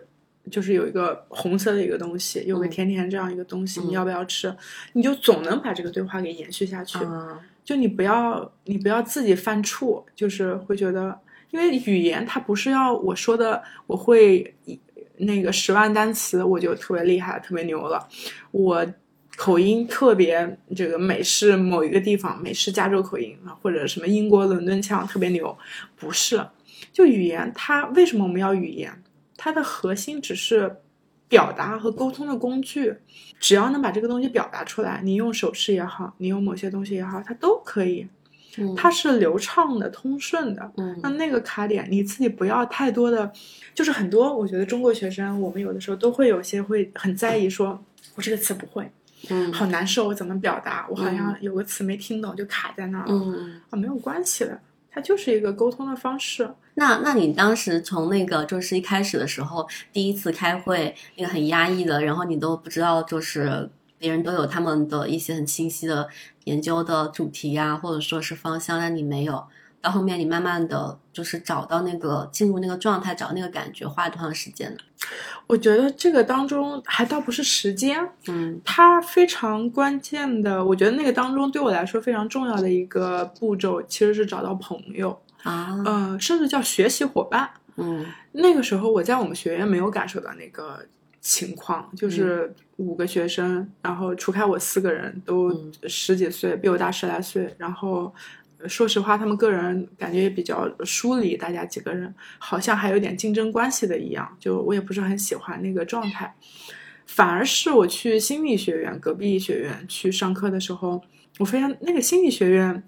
就是有一个红色的一个东西，有个嗯甜甜这样一个东西，嗯你要不要吃？你就总能把这个对话给延续下去。啊就你不要你不要自己犯怵，就是会觉得，因为语言它不是要我说的我会一那个十万单词我就特别厉害特别牛了，我口音特别这个美式某一个地方美式加州口音啊，或者什么英国伦敦腔特别牛，不是，就语言它为什么我们要语言？它的核心只是表达和沟通的工具，只要能把这个东西表达出来，你用手势也好，你用某些东西也好，它都可以。嗯它是流畅的、通顺的。嗯那那个卡点，你自己不要太多的，就是很多，我觉得中国学生，我们有的时候都会有些会很在意说，我这个词不会，嗯好难受，我怎么表达？我好像有个词没听懂，就卡在那儿了。嗯。啊，没有关系的，它就是一个沟通的方式。那那你当时从那个就是一开始的时候，第一次开会，那个很压抑的，然后你都不知道，就是别人都有他们的一些很清晰的研究的主题啊，或者说是方向，但你没有。到后面你慢慢的就是找到那个进入那个状态，找那个感觉，花了多长时间呢？我觉得这个当中还倒不是时间，嗯它非常关键的，我觉得那个当中对我来说非常重要的一个步骤，其实是找到朋友。啊，呃，甚至叫学习伙伴。嗯那个时候我在我们学院没有感受到那个情况，就是五个学生，然后除开我四个人都嗯十几岁，比我大十来岁，然后。说实话，他们个人感觉也比较疏离，大家几个人好像还有点竞争关系的一样，就我也不是很喜欢那个状态。反而是我去心理学院隔壁学院去上课的时候，我发现那个心理学院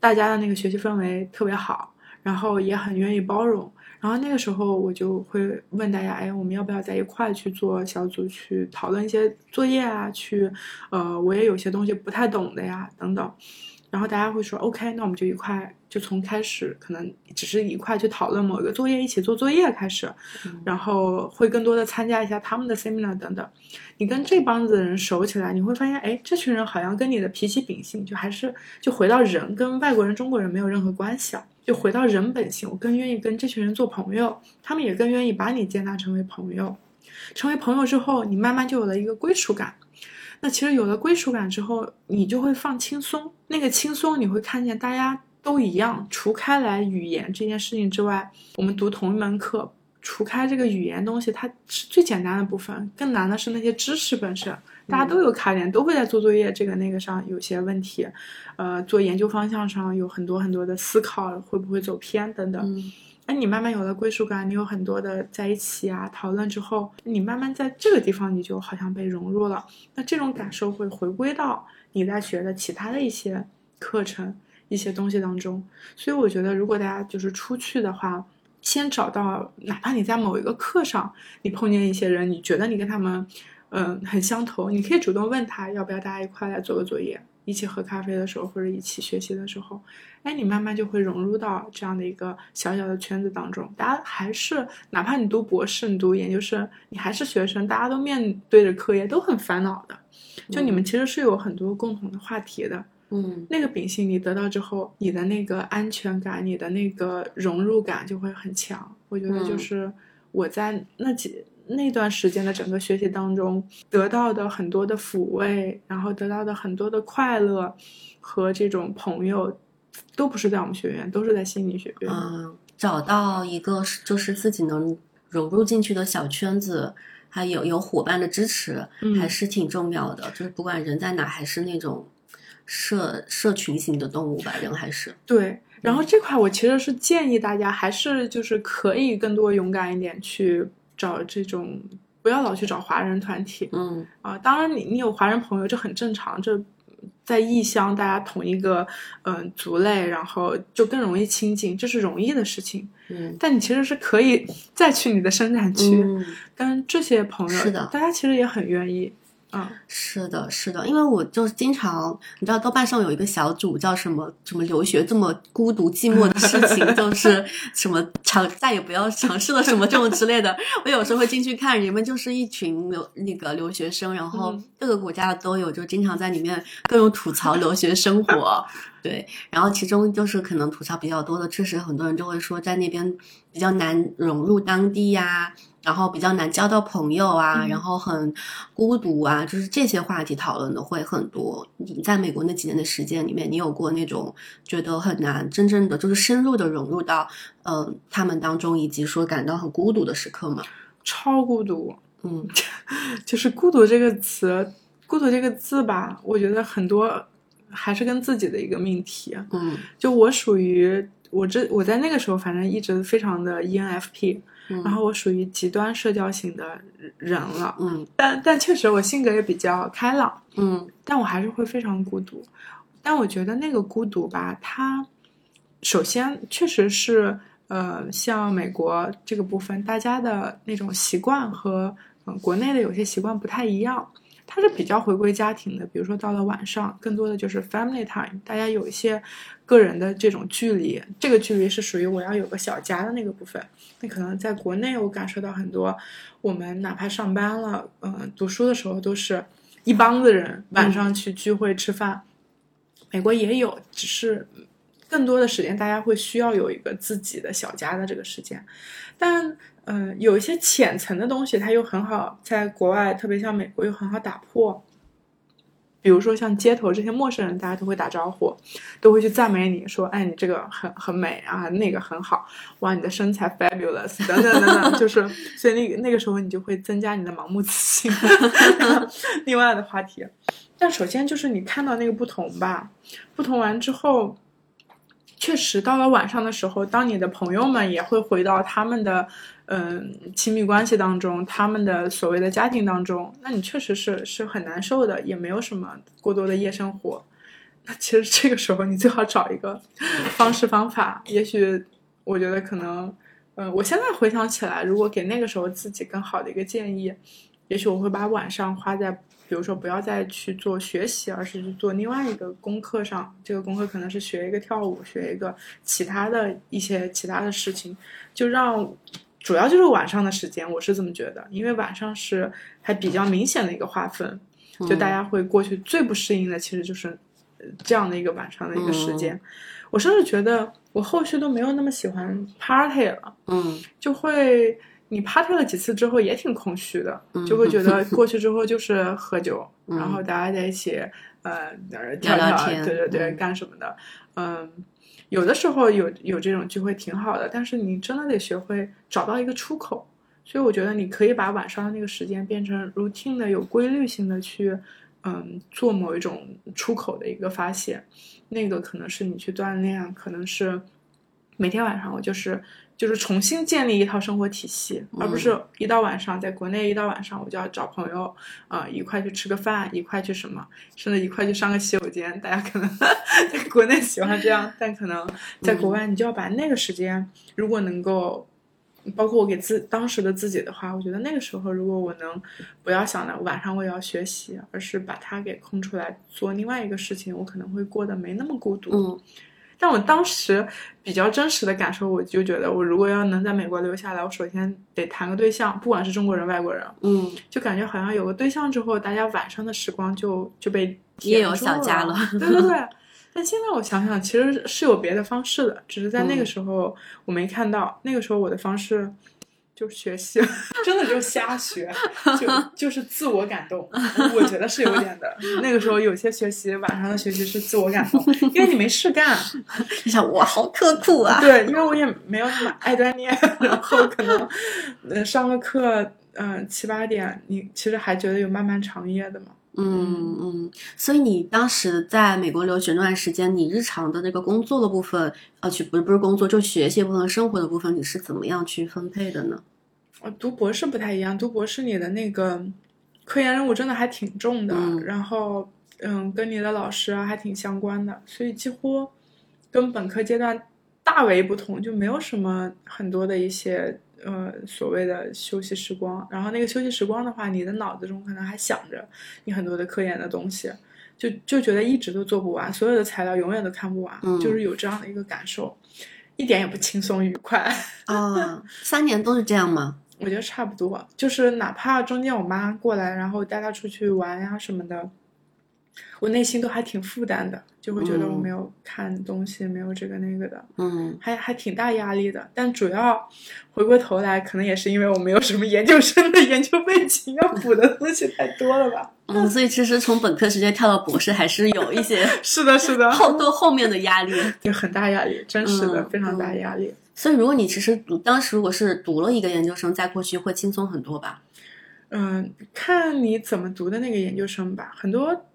大家的那个学习氛围特别好，然后也很愿意包容。然后那个时候我就会问大家，哎，我们要不要在一块去做小组，去讨论一些作业啊？去，呃，我也有些东西不太懂的呀，等等。然后大家会说，OK，那我们就一块，就从开始可能只是一块去讨论某一个作业，一起做作业开始，然后会更多的参加一下他们的 seminar 等等。你跟这帮子人熟起来，你会发现，哎，这群人好像跟你的脾气秉性，就还是就回到人，跟外国人、中国人没有任何关系啊，就回到人本性。我更愿意跟这群人做朋友，他们也更愿意把你接纳成为朋友。成为朋友之后，你慢慢就有了一个归属感。那其实有了归属感之后，你就会放轻松。那个轻松，你会看见大家都一样，除开来语言这件事情之外，我们读同一门课，除开这个语言东西，它是最简单的部分，更难的是那些知识本身。大家都有卡点，都会在做作业这个那个上有些问题，呃，做研究方向上有很多很多的思考，会不会走偏等等。哎，你慢慢有了归属感，你有很多的在一起啊讨论之后，你慢慢在这个地方你就好像被融入了。那这种感受会回归到你在学的其他的一些课程、一些东西当中。所以我觉得，如果大家就是出去的话，先找到，哪怕你在某一个课上，你碰见一些人，你觉得你跟他们，嗯，很相投，你可以主动问他要不要大家一块来做个作业，一起喝咖啡的时候或者一起学习的时候。哎，你慢慢就会融入到这样的一个小小的圈子当中。大家还是，哪怕你读博士、你读研究生，你还是学生，大家都面对着课业，都很烦恼的。就你们其实是有很多共同的话题的。嗯那个秉性你得到之后，你的那个安全感、你的那个融入感就会很强。我觉得就嗯是我在那几那段时间的整个学习当中得到的很多的抚慰，然后得到的很多的快乐和这种朋友，都不是在我们学院，都是在心理学院。嗯，找到一个就是自己能融入进去的小圈子，还有有伙伴的支持，嗯还是挺重要的。就是不管人在哪，还是那种社社群型的动物吧，人还是对，然后这块我其实是建议大家还是就是可以更多勇敢一点去找这种，不要老去找华人团体嗯啊。当然你你有华人朋友这很正常，这在异乡大家同一个嗯、族类，然后就更容易亲近，这是容易的事情。嗯但你其实是可以 再去你的生产区，嗯。跟这些朋友，是的大家其实也很愿意。啊，是的，是的，因为我就是经常，你知道豆瓣上有一个小组叫什么什么留学这么孤独寂寞的事情，就是什么尝再也不要尝试了什么这种之类的。我有时候会进去看，你们就是一群留那个留学生，然后嗯各个国家的都有，就经常在里面各种吐槽留学生活。对，然后其中就是可能吐槽比较多的，确实很多人就会说在那边比较难融入当地呀、然后比较难交到朋友啊，嗯然后很孤独啊，就是这些话题讨论的会很多。你在美国那几年的时间里面，你有过那种觉得很难真正的就是深入的融入到呃他们当中，以及说感到很孤独的时刻吗？超孤独，嗯 就是孤独这个词，孤独这个字吧，我觉得很多还是跟自己的一个命题。嗯就我属于我这我在那个时候，反正一直非常的 E ENFP，嗯，然后我属于极端社交型的人了。嗯但但确实我性格也比较开朗，嗯但我还是会非常孤独。但我觉得那个孤独吧，它首先确实是呃，像美国这个部分，大家的那种习惯和嗯、呃国内的有些习惯不太一样。它是比较回归家庭的，比如说到了晚上，更多的就是 family time，大家有一些个人的这种距离，这个距离是属于我要有个小家的那个部分。那可能在国内，我感受到很多，我们哪怕上班了，嗯、读书的时候都是一帮子人晚上去聚会吃饭。美国也有，只是更多的时间大家会需要有一个自己的小家的这个时间，但嗯、有一些浅层的东西，它又很好在国外，特别像美国又很好打破。比如说像街头这些陌生人，大家都会打招呼，都会去赞美你说，哎，你这个很很美啊，那个很好，哇，你的身材 fabulous 等等等等，就是所以那个那个时候你就会增加你的盲目自信。另外的话题，但首先就是你看到那个不同吧，不同完之后。确实，到了晚上的时候，当你的朋友们也会回到他们的，嗯，亲密关系当中，他们的所谓的家庭当中，那你确实是是很难受的，也没有什么过多的夜生活。那其实这个时候，你最好找一个方式方法。也许我觉得可能，嗯，我现在回想起来，如果给那个时候自己更好的一个建议，也许我会把晚上花在。比如说，不要再去做学习，而是去做另外一个功课上。这个功课可能是学一个跳舞，学一个其他的一些其他的事情。就让主要就是晚上的时间，我是这么觉得，因为晚上是还比较明显的一个划分。就大家会过去最不适应的，其实就是这样的一个晚上的一个时间。我甚至觉得我后续都没有那么喜欢 party 了。嗯，就会。你 party 了几次之后也挺空虚的，就会觉得 过去之后就是喝酒，然后大家在一起，呃，跳跳，对对对，干什么的？嗯，有的时候有有这种聚会挺好的，但是你真的得学会找到一个出口。所以我觉得你可以把晚上的那个时间变成 routine 的、有规律性的去，嗯，做某一种出口的一个发泄。那个可能是你去锻炼，可能是每天晚上我就是。就是重新建立一套生活体系，而不是一到晚上，在国内一到晚上我就要找朋友啊一块去吃个饭，一块去什么，甚至一块去上个洗手间。大家可能 在国内喜欢这样，但可能在国外，你就要把那个时间，如果能够，包括我给自当时的自己的话，我觉得那个时候如果我能不要想着晚上我也要学习，而是把它给空出来做另外一个事情，我可能会过得没那么孤独。嗯。但我当时比较真实的感受，我就觉得，我如果要能在美国留下来，我首先得谈个对象，不管是中国人、外国人，嗯，就感觉好像有个对象之后，大家晚上的时光就就被也有小家了，对对对。但现在我想想，其实是有别的方式的，只是在那个时候我没看到。那个时候我的方式。就学习，真的就瞎学，就 就是自我感动。我觉得是有点的。那个时候有些学习，晚上的学习是自我感动，因为你没事干。你想，我好刻苦啊。对，因为我也没有那么爱锻炼，然后可能，呃，上个课，嗯，七八点，你其实还觉得有漫漫长夜的嘛。嗯嗯。所以你当时在美国留学那段时间，你日常的那个工作的部分，呃，去不是不是工作，就学习部分、生活的部分，你是怎么样去分配的呢？我读博士不太一样，读博士你的那个科研任务真的还挺重的，然后嗯，跟你的老师啊还挺相关的，所以几乎跟本科阶段大为不同，就没有什么很多的一些呃所谓的休息时光。然后那个休息时光的话，你的脑子中可能还想着你很多的科研的东西，就就觉得一直都做不完，所有的材料永远都看不完，就是有这样的一个感受，一点也不轻松愉快啊。三年都是这样吗？我觉得差不多，就是哪怕中间我妈过来，然后带她出去玩呀什么的，我内心都还挺负担的，就会觉得我没有看东西，没有这个那个的，嗯，还还挺大压力的。但主要回过头来，可能也是因为我没有什么研究生的 研究背景，要补的东西太多了吧。嗯，所以其实从本科直接跳到博士，还是有一些 是的，是的，后多后面的压力，就很大压力，真实的非常大压力。所以，如果你其实读当时如果是读了一个研究生，再过去会轻松很多吧？嗯，看你怎么读的那个研究生吧。很多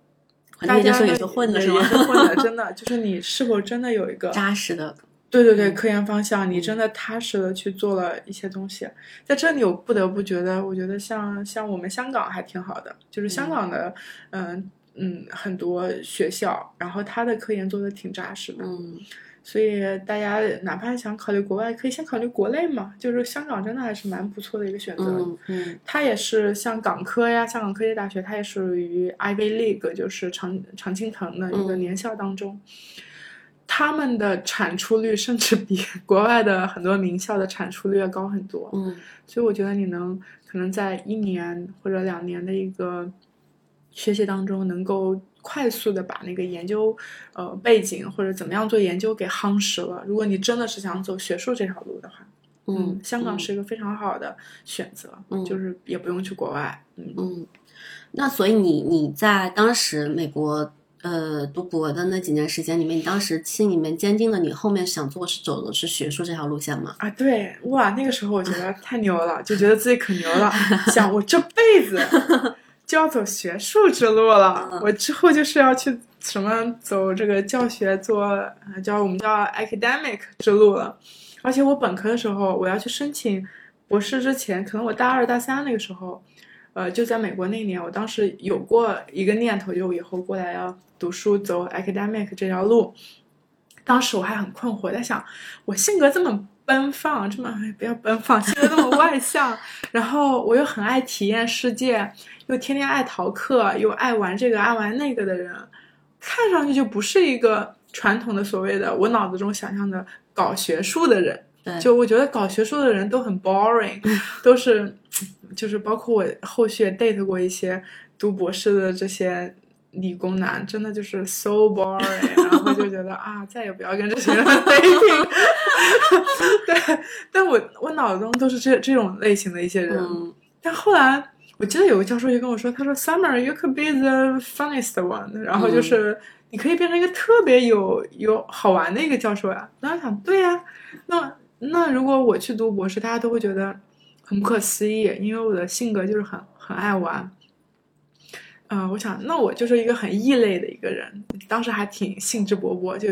研究生也是混的，是吗？混的，真的 就是你是否真的有一个扎实的？对对对，科研方向，你真的踏实的去做了一些东西。在这里，我不得不觉得，我觉得像像我们香港还挺好的，就是香港的，嗯嗯，很多学校，然后他的科研做的挺扎实的。嗯。所以大家哪怕想考虑国外，可以先考虑国内嘛。就是香港真的还是蛮不错的一个选择。嗯嗯，它也是像港科呀，香港科技大学，它也属于 Ivy League，就是常常青藤的一个年校当中。他们的产出率甚至比国外的很多名校的产出率要高很多。嗯，所以我觉得你能可能在一年或者两年的一个学习当中能够。快速的把那个研究，呃，背景或者怎么样做研究给夯实了。如果你真的是想走学术这条路的话，嗯，香港是一个非常好的选择，嗯，就是也不用去国外，嗯嗯。那所以你你在当时美国呃读博的那几年时间里面，你当时心里面坚定了你后面想做是走的是学术这条路线吗？啊，对，哇，那个时候我觉得太牛了，就觉得自己可牛了，想我这辈子就要走学术之路了，我之后就是要去什么走这个教学，做呃叫我们叫 academic 之路了。而且我本科的时候，我要去申请博士之前，可能我大二大三那个时候，呃，就在美国那一年，我当时有过一个念头，就以后过来要读书走 academic 这条路。当时我还很困惑，在想我性格这么奔放，这么哎不要奔放，性格这么外向，然后我又很爱体验世界，又天天爱逃课，又爱玩这个爱玩那个的人，看上去就不是一个传统的所谓的我脑子中想象的搞学术的人。就我觉得搞学术的人都很 boring，都是就是包括我后续也 date 过一些读博士的这些理工男，真的就是 so boring，然后就觉得啊，再也不要跟这些人 dating。对，但我我脑子中都是这这种类型的一些人。嗯但后来我记得有个教授就跟我说，他说 Summer you could be the funniest one，然后就是你可以变成一个特别有有好玩的一个教授呀。然后想，对呀，那那如果我去读博士，大家都会觉得很不可思议，因为我的性格就是很很爱玩。嗯、我想，那我就是一个很异类的一个人，当时还挺兴致勃勃，就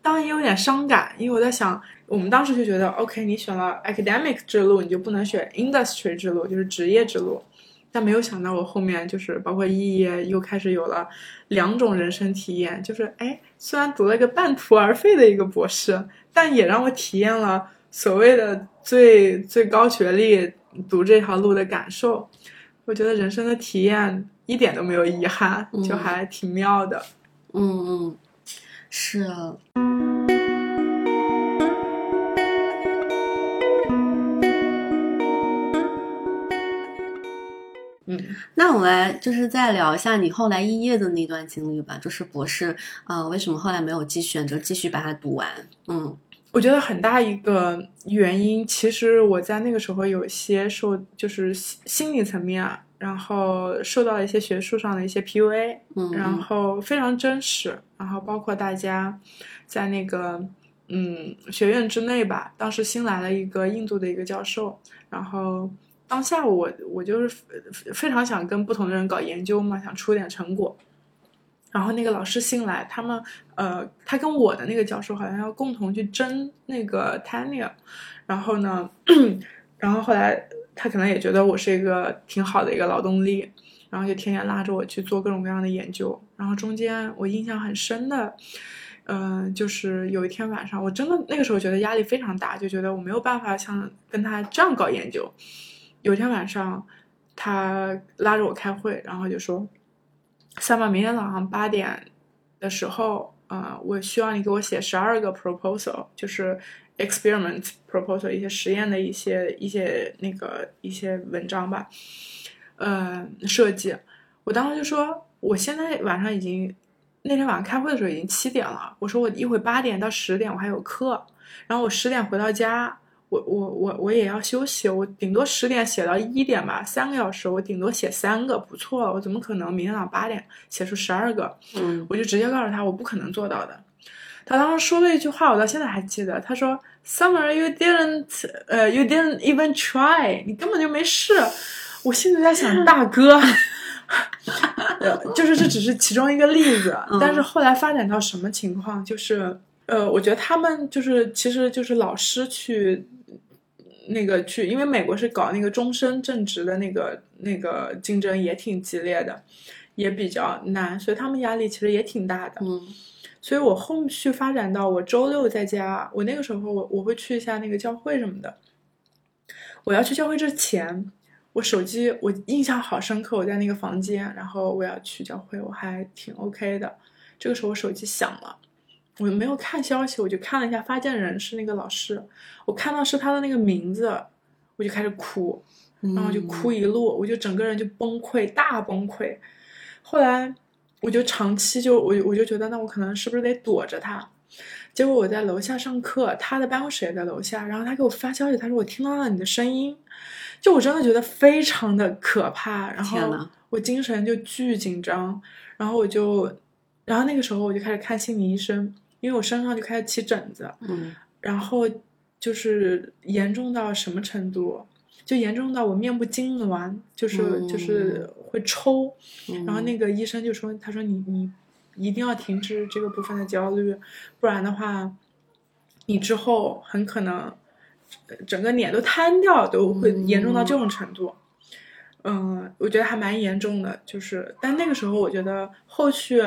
当然也有点伤感，因为我在想，我们当时就觉得，OK，你选了 academic 之路，你就不能选 industry 之路，就是职业之路。但没有想到，我后面就是包括肄业，又开始有了两种人生体验，就是哎，虽然读了一个半途而废的一个博士，但也让我体验了所谓的最最高学历读这条路的感受。我觉得人生的体验一点都没有遗憾，就还挺妙的。嗯嗯，是啊。那我们来就是再聊一下你后来肄业的那段经历吧，就是博士，呃，为什么后来没有继续选择继续把它读完？嗯我觉得很大一个原因，其实我在那个时候有一些受，就是心心理层面啊，然后受到了一些学术上的一些 PUA，嗯，然后非常真实，然后包括大家在那个嗯学院之内吧，当时新来了一个印度的一个教授，然后当下我我就是非常想跟不同的人搞研究嘛，想出点成果。然后那个老师新来，他们呃，他跟我的那个教授好像要共同去争那个 tenure，然后呢，然后后来他可能也觉得我是一个挺好的一个劳动力，然后就天天拉着我去做各种各样的研究。然后中间我印象很深的，嗯、就是有一天晚上，我真的那个时候觉得压力非常大，就觉得我没有办法像跟他这样搞研究。有天晚上，他拉着我开会，然后就说。三八明天早上八点的时候，呃，我需要你给我写十二个 proposal，就是 experiment proposal，一些实验的一些一些那个一些文章吧，呃，设计。我当时就说，我现在晚上已经那天晚上开会的时候已经七点了，我说我一会八点到十点我还有课，然后我十点回到家。我我我我也要休息，我顶多十点写到一点吧，三个小时，我顶多写三个，不错了。我怎么可能明天早上八点写出十二个？嗯我就直接告诉他，我不可能做到的。他当时说了一句话，我到现在还记得。他说：“Summer, you didn't，呃、y o u didn't even try，你根本就没试。”我心里在想，大哥，呃就是这只是其中一个例子，但是后来发展到什么情况？就是呃，我觉得他们就是其实就是老师去那个去，因为美国是搞那个终身正职的那个那个竞争也挺激烈的，也比较难，所以他们压力其实也挺大的。嗯所以我后续发展到我周六在家，我那个时候我我会去一下那个教会什么的。我要去教会之前，我手机我印象好深刻，我在那个房间，然后我要去教会，我还挺 OK 的。这个时候我手机响了，我没有看消息，我就看了一下发件人是那个老师，我看到是他的那个名字，我就开始哭，然后就哭一路，我就整个人就崩溃，大崩溃。后来我就长期就我我就觉得，那我可能是不是得躲着他？结果我在楼下上课，他的办公室也在楼下，然后他给我发消息，他说我听到了你的声音，就我真的觉得非常的可怕。然后我精神就巨紧张，然后我就，然后那个时候我就开始看心理医生，因为我身上就开始起疹子，嗯然后就是严重到什么程度？就严重到我面部痉挛，就是、嗯就是会抽，嗯，然后那个医生就说，他说你你一定要停止这个部分的焦虑，不然的话，你之后很可能呃整个脸都瘫掉，都会严重到这种程度。嗯，我觉得还蛮严重的，就是，但那个时候我觉得后续，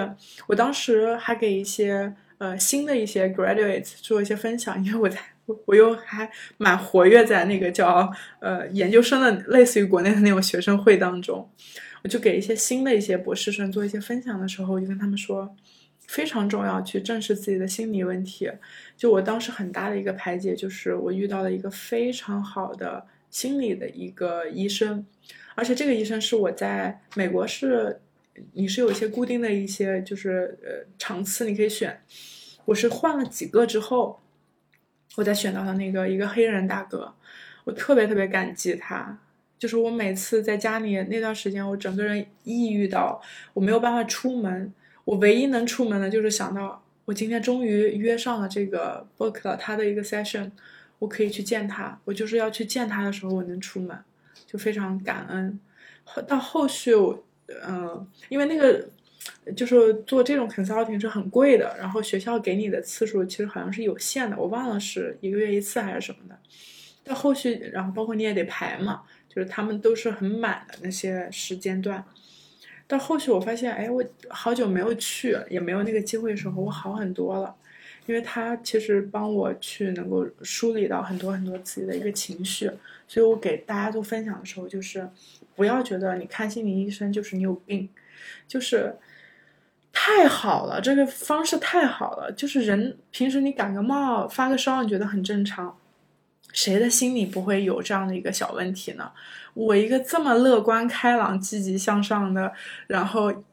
我当时还给一些呃新的一些 graduates 做一些分享，因为我在我我又还蛮活跃在那个叫呃研究生的类似于国内的那种学生会当中，我就给一些新的一些博士生做一些分享的时候，我就跟他们说，非常重要去正视自己的心理问题。就我当时很大的一个排解，就是我遇到了一个非常好的心理的一个医生，而且这个医生是我在美国是，你是有一些固定的一些就是呃场次你可以选，我是换了几个之后，我才选到的那个一个黑人大哥，我特别特别感激他。就是我每次在家里那段时间，我整个人抑郁到我没有办法出门，我唯一能出门的就是想到我今天终于约上了这个 book 了他的一个 session，我可以去见他，我就是要去见他的时候我能出门，就非常感恩。后到后续我，嗯、因为那个就是做这种 consulting 是很贵的，然后学校给你的次数其实好像是有限的，我忘了是一个月一次还是什么的。到后续，然后包括你也得排嘛，就是他们都是很满的那些时间段。到后续我发现，哎，我好久没有去，也没有那个机会的时候，我好很多了，因为他其实帮我去能够梳理到很多很多自己的一个情绪，所以我给大家做分享的时候，就是不要觉得你看心理医生就是你有病，就是太好了，这个方式太好了，就是人平时你感个冒、发个烧，你觉得很正常。谁的心里不会有这样的一个小问题呢？我一个这么乐观开朗、积极向上的，然后，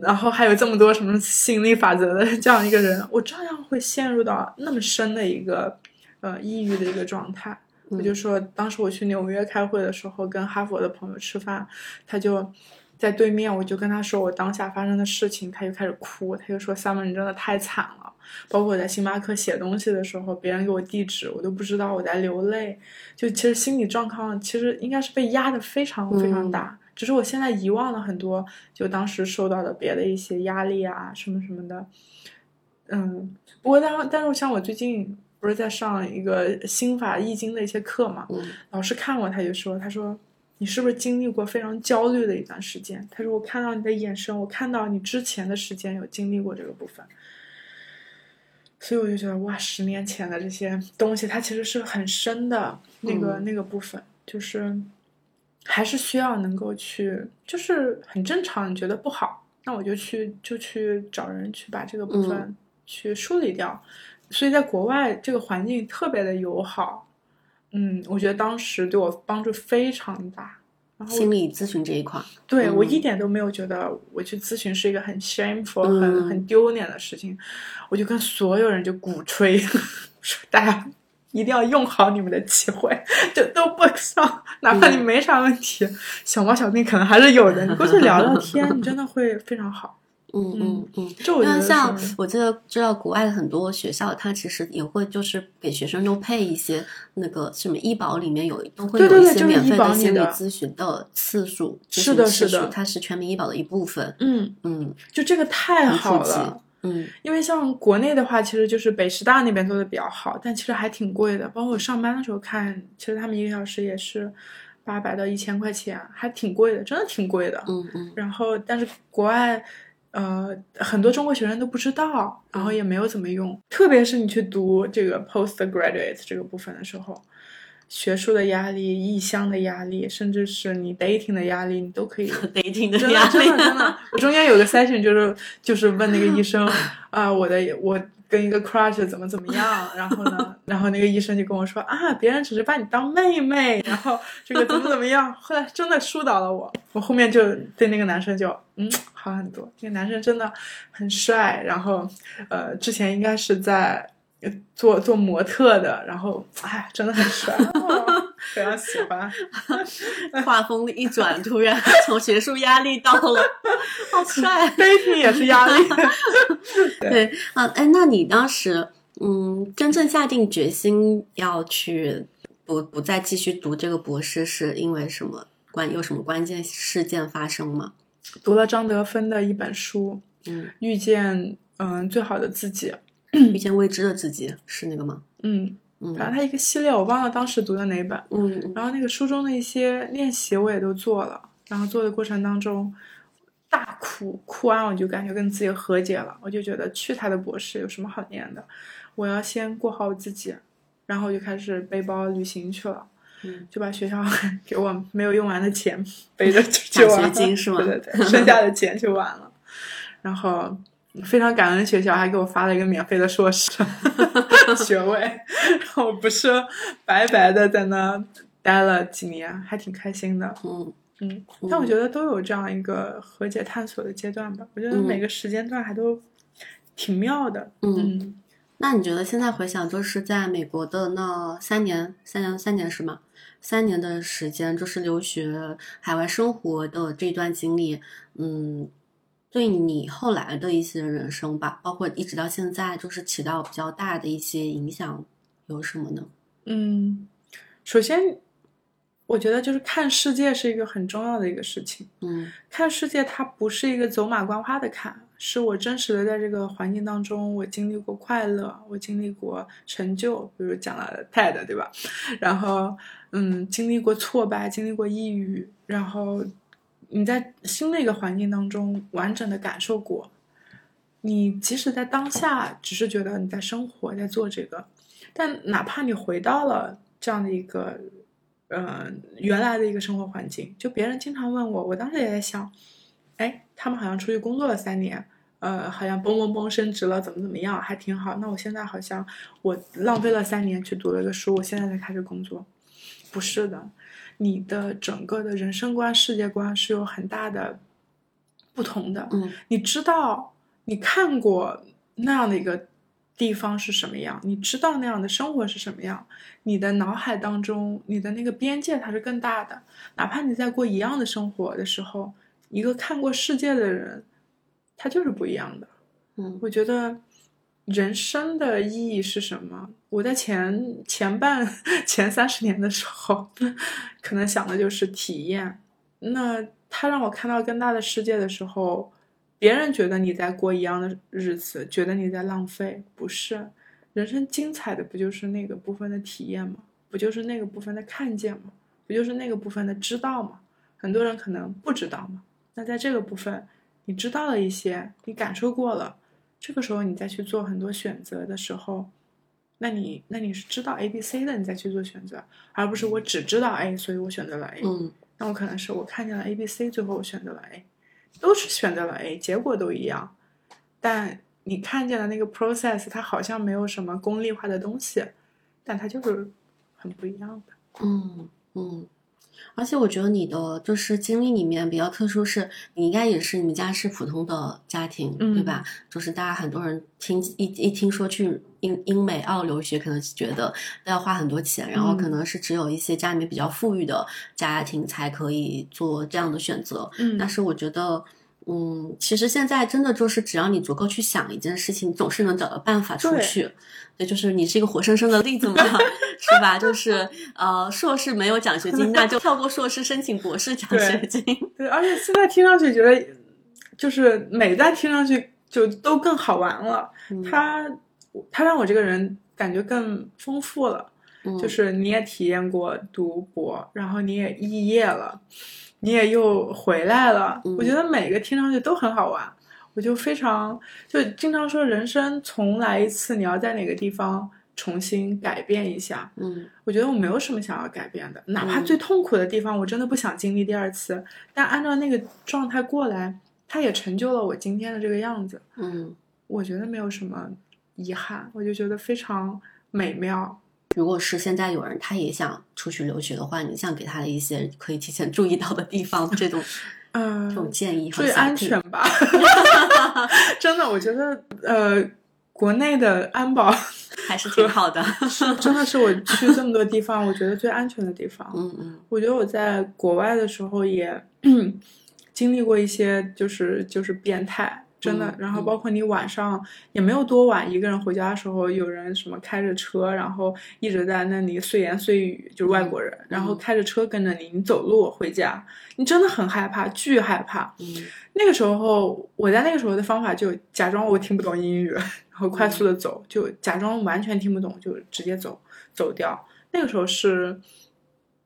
然后还有这么多什么吸引力法则的这样一个人，我照样会陷入到那么深的一个呃抑郁的一个状态。我就说，当时我去纽约开会的时候，跟哈佛的朋友吃饭，他就在对面，我就跟他说我当下发生的事情，他就开始哭，他就说：“Summer，你真的太惨了。”包括我在星巴克写东西的时候，别人给我递纸，我都不知道我在流泪。就其实心理状况其实应该是被压得非常非常大，只是我现在遗忘了很多，就当时受到的别的一些压力啊什么什么的。嗯，不过但但是像我最近不是在上一个心法易经的一些课嘛，嗯老师看我他就说，他说你是不是经历过非常焦虑的一段时间？他说我看到你的眼神，我看到你之前的时间有经历过这个部分。所以我就觉得哇，十年前的这些东西，它其实是很深的那个、嗯那个部分，就是还是需要能够去，就是很正常。你觉得不好，那我就去就去找人去把这个部分去梳理掉。所以在国外这个环境特别的友好，嗯，我觉得当时对我帮助非常大。然后心理咨询这一块，对、我嗯一点都没有觉得我去咨询是一个很 shameful、嗯很很丢脸的事情，我就跟所有人就鼓吹，说大家一定要用好你们的机会，就都不上，哪怕你没啥问题，小猫小病可能还是有的，你过去聊聊天，你真的会非常好。嗯嗯嗯。就我像我记得知道国外的很多学校，它其实也会就是给学生都配一些那个什么医保里面有都会有一些免费的心理咨询的次数，咨是的是的数它是全民医保的一部分。嗯，嗯，就这个太好了。嗯因为像国内的话，其实就是北师大那边做的比较好，但其实还挺贵的。包括我上班的时候看，其实他们一个小时也是八百到一千块钱，还挺贵的，真的挺贵的。嗯嗯然后，但是国外，呃，很多中国学生都不知道，然后也没有怎么用。特别是你去读这个 postgraduate 这个部分的时候，学术的压力、异乡的压力，甚至是你 dating 的压力，你都可以，dating 的压力真的真的，我中间有个 session 就是就是问那个医生 啊、我的我跟一个 crush 怎么怎么样，然后呢，然后那个医生就跟我说啊，别人只是把你当妹妹，然后这个怎么怎么样，后来真的疏导了我，我后面就对那个男生就嗯好很多，那个男生真的很帅，然后呃之前应该是在。做做模特的，然后哎，真的很帅，哦 非常喜欢。画风一转，突然从学术压力到了，好帅。悲听也是压力。对啊，哎，那你当时嗯，真正下定决心要去不不再继续读这个博士，是因为什么关有什么关键事件发生吗？读了张德芬的一本书，嗯，遇见嗯最好的自己，遇见未知的自己是那个吗？嗯，嗯反正它一个系列，我忘了当时读的哪本。嗯然后那个书中的一些练习我也都做了，然后做的过程当中大哭，哭完我就感觉跟自己和解了，我就觉得去他的博士有什么好念的，我要先过好我自己，然后我就开始背包旅行去了。嗯，就把学校 给我没有用完的钱 背着去奖完了，学金是吗对对对，剩下的钱就完了。然后非常感恩学校，还给我发了一个免费的硕士 学位，然后不是白白的在那待了几年，还挺开心的。嗯嗯，但我觉得都有这样一个和解探索的阶段吧。我觉得嗯每个时间段还都挺妙的。嗯。嗯，那你觉得现在回想，就是在美国的那三年、三年、三年是吗？三年的时间，就是留学、海外生活的这段经历，嗯，对你后来的一些人生吧，包括一直到现在，就是起到比较大的一些影响，有什么呢？嗯，首先，我觉得就是看世界是一个很重要的一个事情。嗯看世界，它不是一个走马观花的看，是我真实的在这个环境当中，我经历过快乐，我经历过成就，比如讲了 TED，对吧？然后，嗯，经历过挫败，经历过抑郁，然后你在新的一个环境当中完整的感受过。你即使在当下，只是觉得你在生活，在做这个，但哪怕你回到了这样的一个，呃，原来的一个生活环境，就别人经常问我，我当时也在想，哎，他们好像出去工作了三年，呃，好像嘣嘣嘣升职了，怎么怎么样，还挺好。那我现在好像我浪费了三年去读了个书，我现在才开始工作，不是的，你的整个的人生观、世界观是有很大的不同的。嗯你知道，你看过那样的一个地方是什么样，你知道那样的生活是什么样，你的脑海当中，你的那个边界它是更大的。哪怕你在过一样的生活的时候，一个看过世界的人，他就是不一样的。嗯我觉得人生的意义是什么？我在前前半 前三十年的时候，可能想的就是体验。那他让我看到更大的世界的时候，别人觉得你在过一样的日子，觉得你在浪费，不是。人生精彩的不就是那个部分的体验吗？不就是那个部分的看见吗？不就是那个部分的知道吗？很多人可能不知道嘛。那在这个部分，你知道了一些，你感受过了，这个时候你再去做很多选择的时候，那你那你是知道 A、B、C 的，你再去做选择，而不是我只知道 A，所以我选择了 A。嗯那我可能是我看见了 A、B、C，最后我选择了 A，都是选择了 A，结果都一样，但你看见的那个 process，它好像没有什么功利化的东西，但它就是很不一样的。嗯嗯。而且我觉得你的就是经历里面比较特殊，是你应该也是你们家是普通的家庭，嗯对吧？就是大家很多人听一一听说去英英美澳留学，可能是觉得都要花很多钱，然后可嗯能是只有一些家里面比较富裕的家庭才可以做这样的选择。嗯但是我觉得，嗯，其实现在真的就是只要你足够去想一件事情，你总是能找到办法出去。对，就是你是一个活生生的例子嘛，是吧？就是呃，硕士没有奖学金，那就跳过硕士申请博士奖学金。对，而且现在听上去觉得，就是每代听上去就都更好玩了。嗯它它让我这个人感觉更丰富了。嗯就是你也体验过读博，然后你也肄业了，你也又回来了。嗯我觉得每个听上去都很好玩，我就非常就经常说，人生重来一次，你要在哪个地方重新改变一下。嗯我觉得我没有什么想要改变的，哪怕嗯最痛苦的地方，我真的不想经历第二次。但按照那个状态过来，它也成就了我今天的这个样子。嗯。我觉得没有什么遗憾，我就觉得非常美妙。如果是现在有人他也想出去留学的话，你想给他的一些可以提前注意到的地方，这种 嗯、这种建议和注意小品安全吧。真的，我觉得呃，国内的安保 还是挺好的。是，真的是我去这么多地方，我觉得最安全的地方。嗯嗯我觉得我在国外的时候也 经历过一些，就是就是变态，真的。嗯然后嗯包括你晚上也没有多晚，一个人回家的时候，有人什么开着车，然后一直在那里碎言碎语，就是外国人，然后开着车跟着你，你走路回家，你真的很害怕，巨害怕。嗯那个时候，我在那个时候的方法就假装我听不懂英语，然后快速的走，就假装完全听不懂，就直接走走掉。那个时候是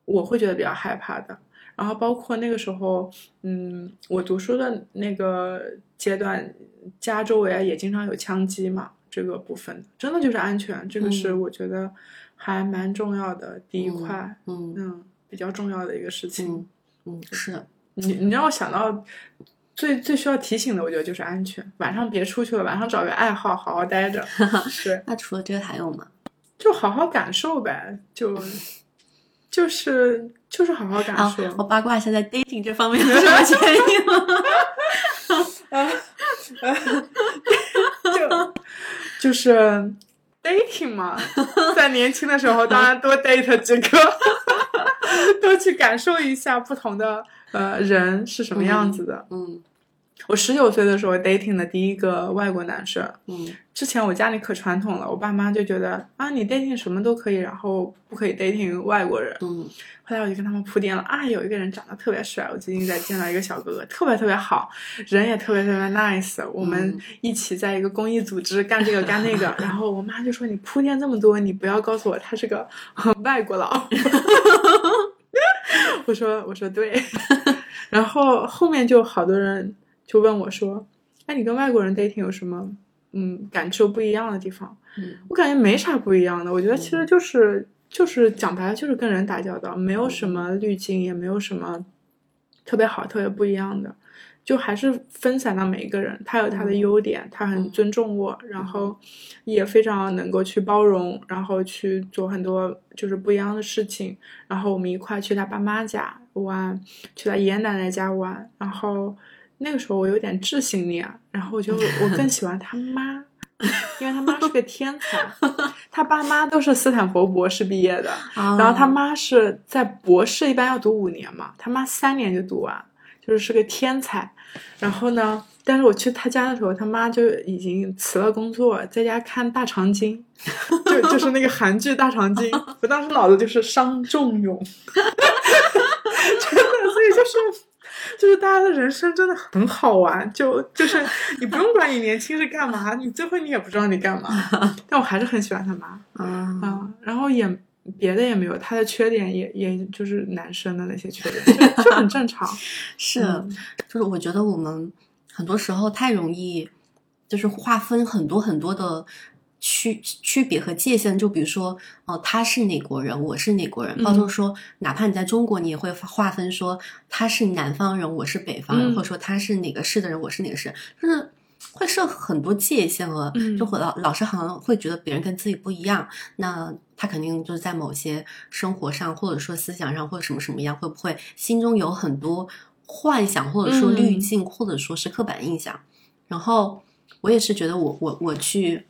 我会觉得比较害怕的。然后包括那个时候，嗯，我读书的那个阶段，家周围啊也经常有枪击嘛，这个部分真的就是安全，这个是嗯我觉得还蛮重要的第一块，嗯嗯，比较重要的一个事情。嗯嗯，是。你你让我想到最最需要提醒的，我觉得就是安全。晚上别出去了，晚上找个爱好好好待着，对，那除了这个还有吗？就好好感受呗，就就是就是好好感啊受。，我八卦一下，在 dating 这方面有什么建议吗？就就是 dating 嘛，在年轻的时候，当然多 date 几个，多去感受一下不同的呃人是什么样子的。嗯我十九岁的时候 dating 的第一个外国男生，嗯之前我家里可传统了，我爸妈就觉得啊，你 dating 什么都可以，然后不可以 dating 外国人。嗯后来我就跟他们铺垫了啊，有一个人长得特别帅，我最近在见到一个小哥哥，特别特别好，人也特别特别 nice，我们一起在一个公益组织干这个干那个。然后我妈就说你铺垫这么多，你不要告诉我他是个 外国佬。我说我说对，然后后面就好多人就问我说，哎，你跟外国人 dating 有什么嗯感受不一样的地方？嗯我感觉没啥不一样的，我觉得其实就是就是讲白了就是跟人打交道，没有什么滤镜，也没有什么特别好、特别不一样的，就还是分散到每一个人，他有他的优点，他很尊重我，然后也非常能够去包容，然后去做很多就是不一样的事情，然后我们一块去他爸妈家玩，去他爷爷奶奶家玩，然后那个时候我有点智性恋，然后我就我更喜欢他妈。因为他妈是个天才，他爸妈都是斯坦福博士毕业的，啊然后他妈是在博士一般要读五年嘛，他妈三年就读完，就是是个天才。然后呢，但是我去他家的时候，他妈就已经辞了工作，在家看《大长今》，就就是那个韩剧《大长今》，我当时脑子就是伤仲永，真的，所以就是。就是大家的人生真的很好玩，就就是你不用管你年轻是干嘛，你最后你也不知道你干嘛。但我还是很喜欢他妈。啊啊，然后也别的也没有，他的缺点也也就是男生的那些缺点，就就很正常。是嗯，就是我觉得我们很多时候太容易，就是划分很多很多的区区别和界限。就比如说，哦、他是哪国人，我是哪国人，包括嗯。说，哪怕你在中国，你也会划分说他是南方人，我是北方人，嗯。或者说他是哪个市的人，我是哪个市，就是。会设很多界限和，嗯。就会老老师好像会觉得别人跟自己不一样，那他肯定就是在某些生活上，或者说思想上，或者什么什么样，会不会心中有很多幻想，或者说滤嗯。镜，或者说是刻板印象？然后我也是觉得我我我去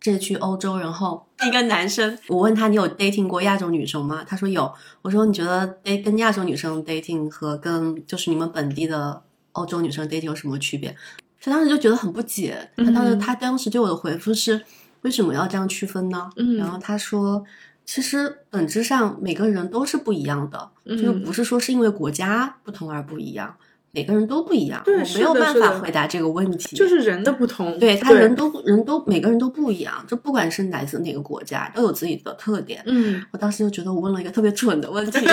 这去欧洲，然后一个男生，我问他你有 dating 过亚洲女生吗？他说有。我说你觉得 date 跟亚洲女生 dating 和跟就是你们本地的欧洲女生 dating 有什么区别？他当时就觉得很不解，他当时、嗯他当时对我的回复是为什么要这样区分呢？嗯然后他说。其实本质上每个人都是不一样的，就是嗯不是说是因为国家不同而不一样，每个人都不一样。对我没有办法回答这个问题。就是人的不同，对他人都人都每个人都不一样，就不管是来自哪个国家，都有自己的特点。嗯，我当时就觉得我问了一个特别蠢的问题。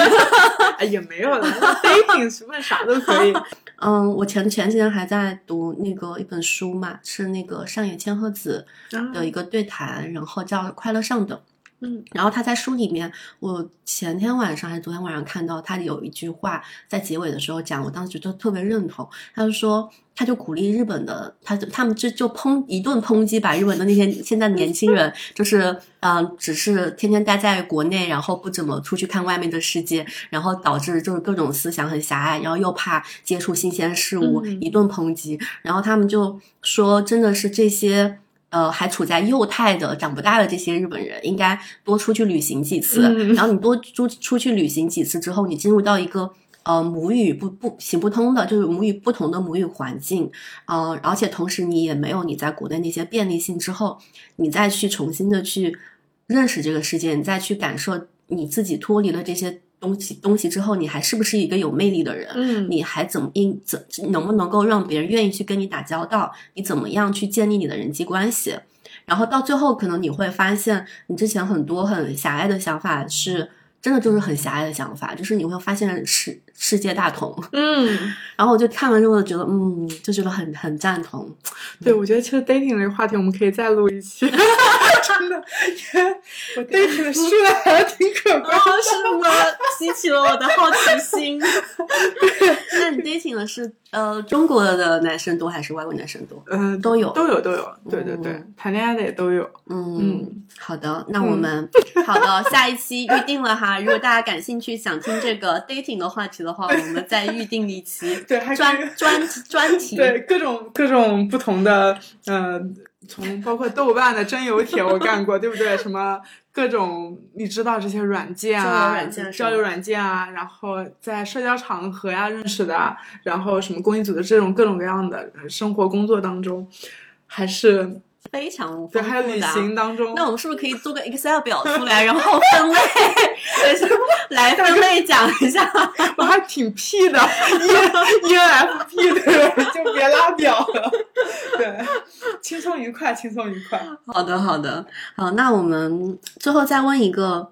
哎也没有了，dating 是问啥都可以。嗯，我前前几天还在读那个一本书嘛，是那个上野千鹤子的一个对谈，然后叫《快乐上等》。嗯然后他在书里面，我前天晚上还是昨天晚上看到他有一句话在结尾的时候讲，我当时觉得特别认同。他就说，他就鼓励日本的，他就他们就就抨一顿抨击，把日本的那些现在的年轻人，就是嗯、呃只是天天待在国内，然后不怎么出去看外面的世界，然后导致就是各种思想很狭隘，然后又怕接触新鲜事物，嗯一顿抨击。然后他们就说，真的是这些。呃还处在幼态的长不大的这些日本人，应该多出去旅行几次。嗯然后你多出出去旅行几次之后，你进入到一个呃母语不不行不通的，就是母语不同的母语环境，呃，而且同时你也没有你在国内那些便利性之后，你再去重新的去认识这个世界，你再去感受你自己脱离了这些东西东西之后，你还是不是一个有魅力的人？嗯你还怎么应怎能不能够让别人愿意去跟你打交道？你怎么样去建立你的人际关系？然后到最后，可能你会发现，你之前很多很狭隘的想法是真的就是很狭隘的想法，就是你会发现世世界大同。嗯，然后我就看完之后觉得，嗯，就觉得很很赞同。对，我觉得其实 dating 这个话题我们可以再录一期，真的，因为我 dating 的数量还挺可观的。是吗？激起了我的好奇心。那你 dating 的是呃中国的男生多还是外国男生多？嗯，都有都有，都有，对对对嗯，谈恋爱的也都有。嗯嗯，好的，那我们、好的下一期预定了哈。如果大家感兴趣想听这个 dating 的话题的话，我们再预定一期 对，还专专专题。对各种各种不同的，呃，从包括豆瓣的真有帖我干过，对不对？什么各种你知道这些软件啊，软件交友软件啊，然后在社交场合呀认识的，然后什么公益组织这种各种各样的生活工作当中，还是非常丰富对，的。还有旅行当中，那我们是不是可以做个 Excel 表出来，然后分类，就是来分类讲一下？我还挺 P 的，E ENFP 的人就别拉表了，对，轻松愉快，轻松愉快。好的，好的，好，那我们最后再问一个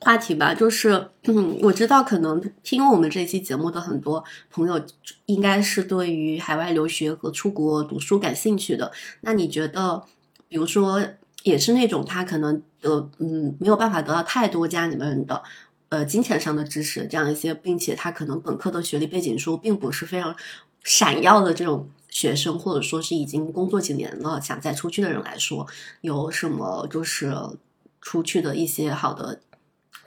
话题吧，就是，嗯，我知道可能听我们这期节目的很多朋友应该是对于海外留学和出国读书感兴趣的。那你觉得，比如说，也是那种他可能呃，嗯，没有办法得到太多家里面的。呃，金钱上的支持，这样一些，并且他可能本科的学历背景书并不是非常闪耀的这种学生，或者说是已经工作几年了想再出去的人来说，有什么就是出去的一些好的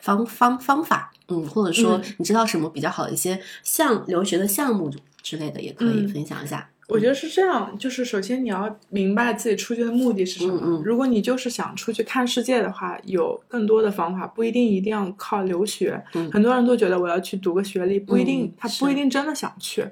方方方法，嗯，或者说嗯你知道什么比较好的一些项留学的项目之类的，也可以嗯分享一下。我觉得是这样，就是首先你要明白自己出去的目的是什么。嗯嗯如果你就是想出去看世界的话，有更多的方法，不一定一定要靠留学。嗯很多人都觉得我要去读个学历，不一定，嗯他不一定真的想去。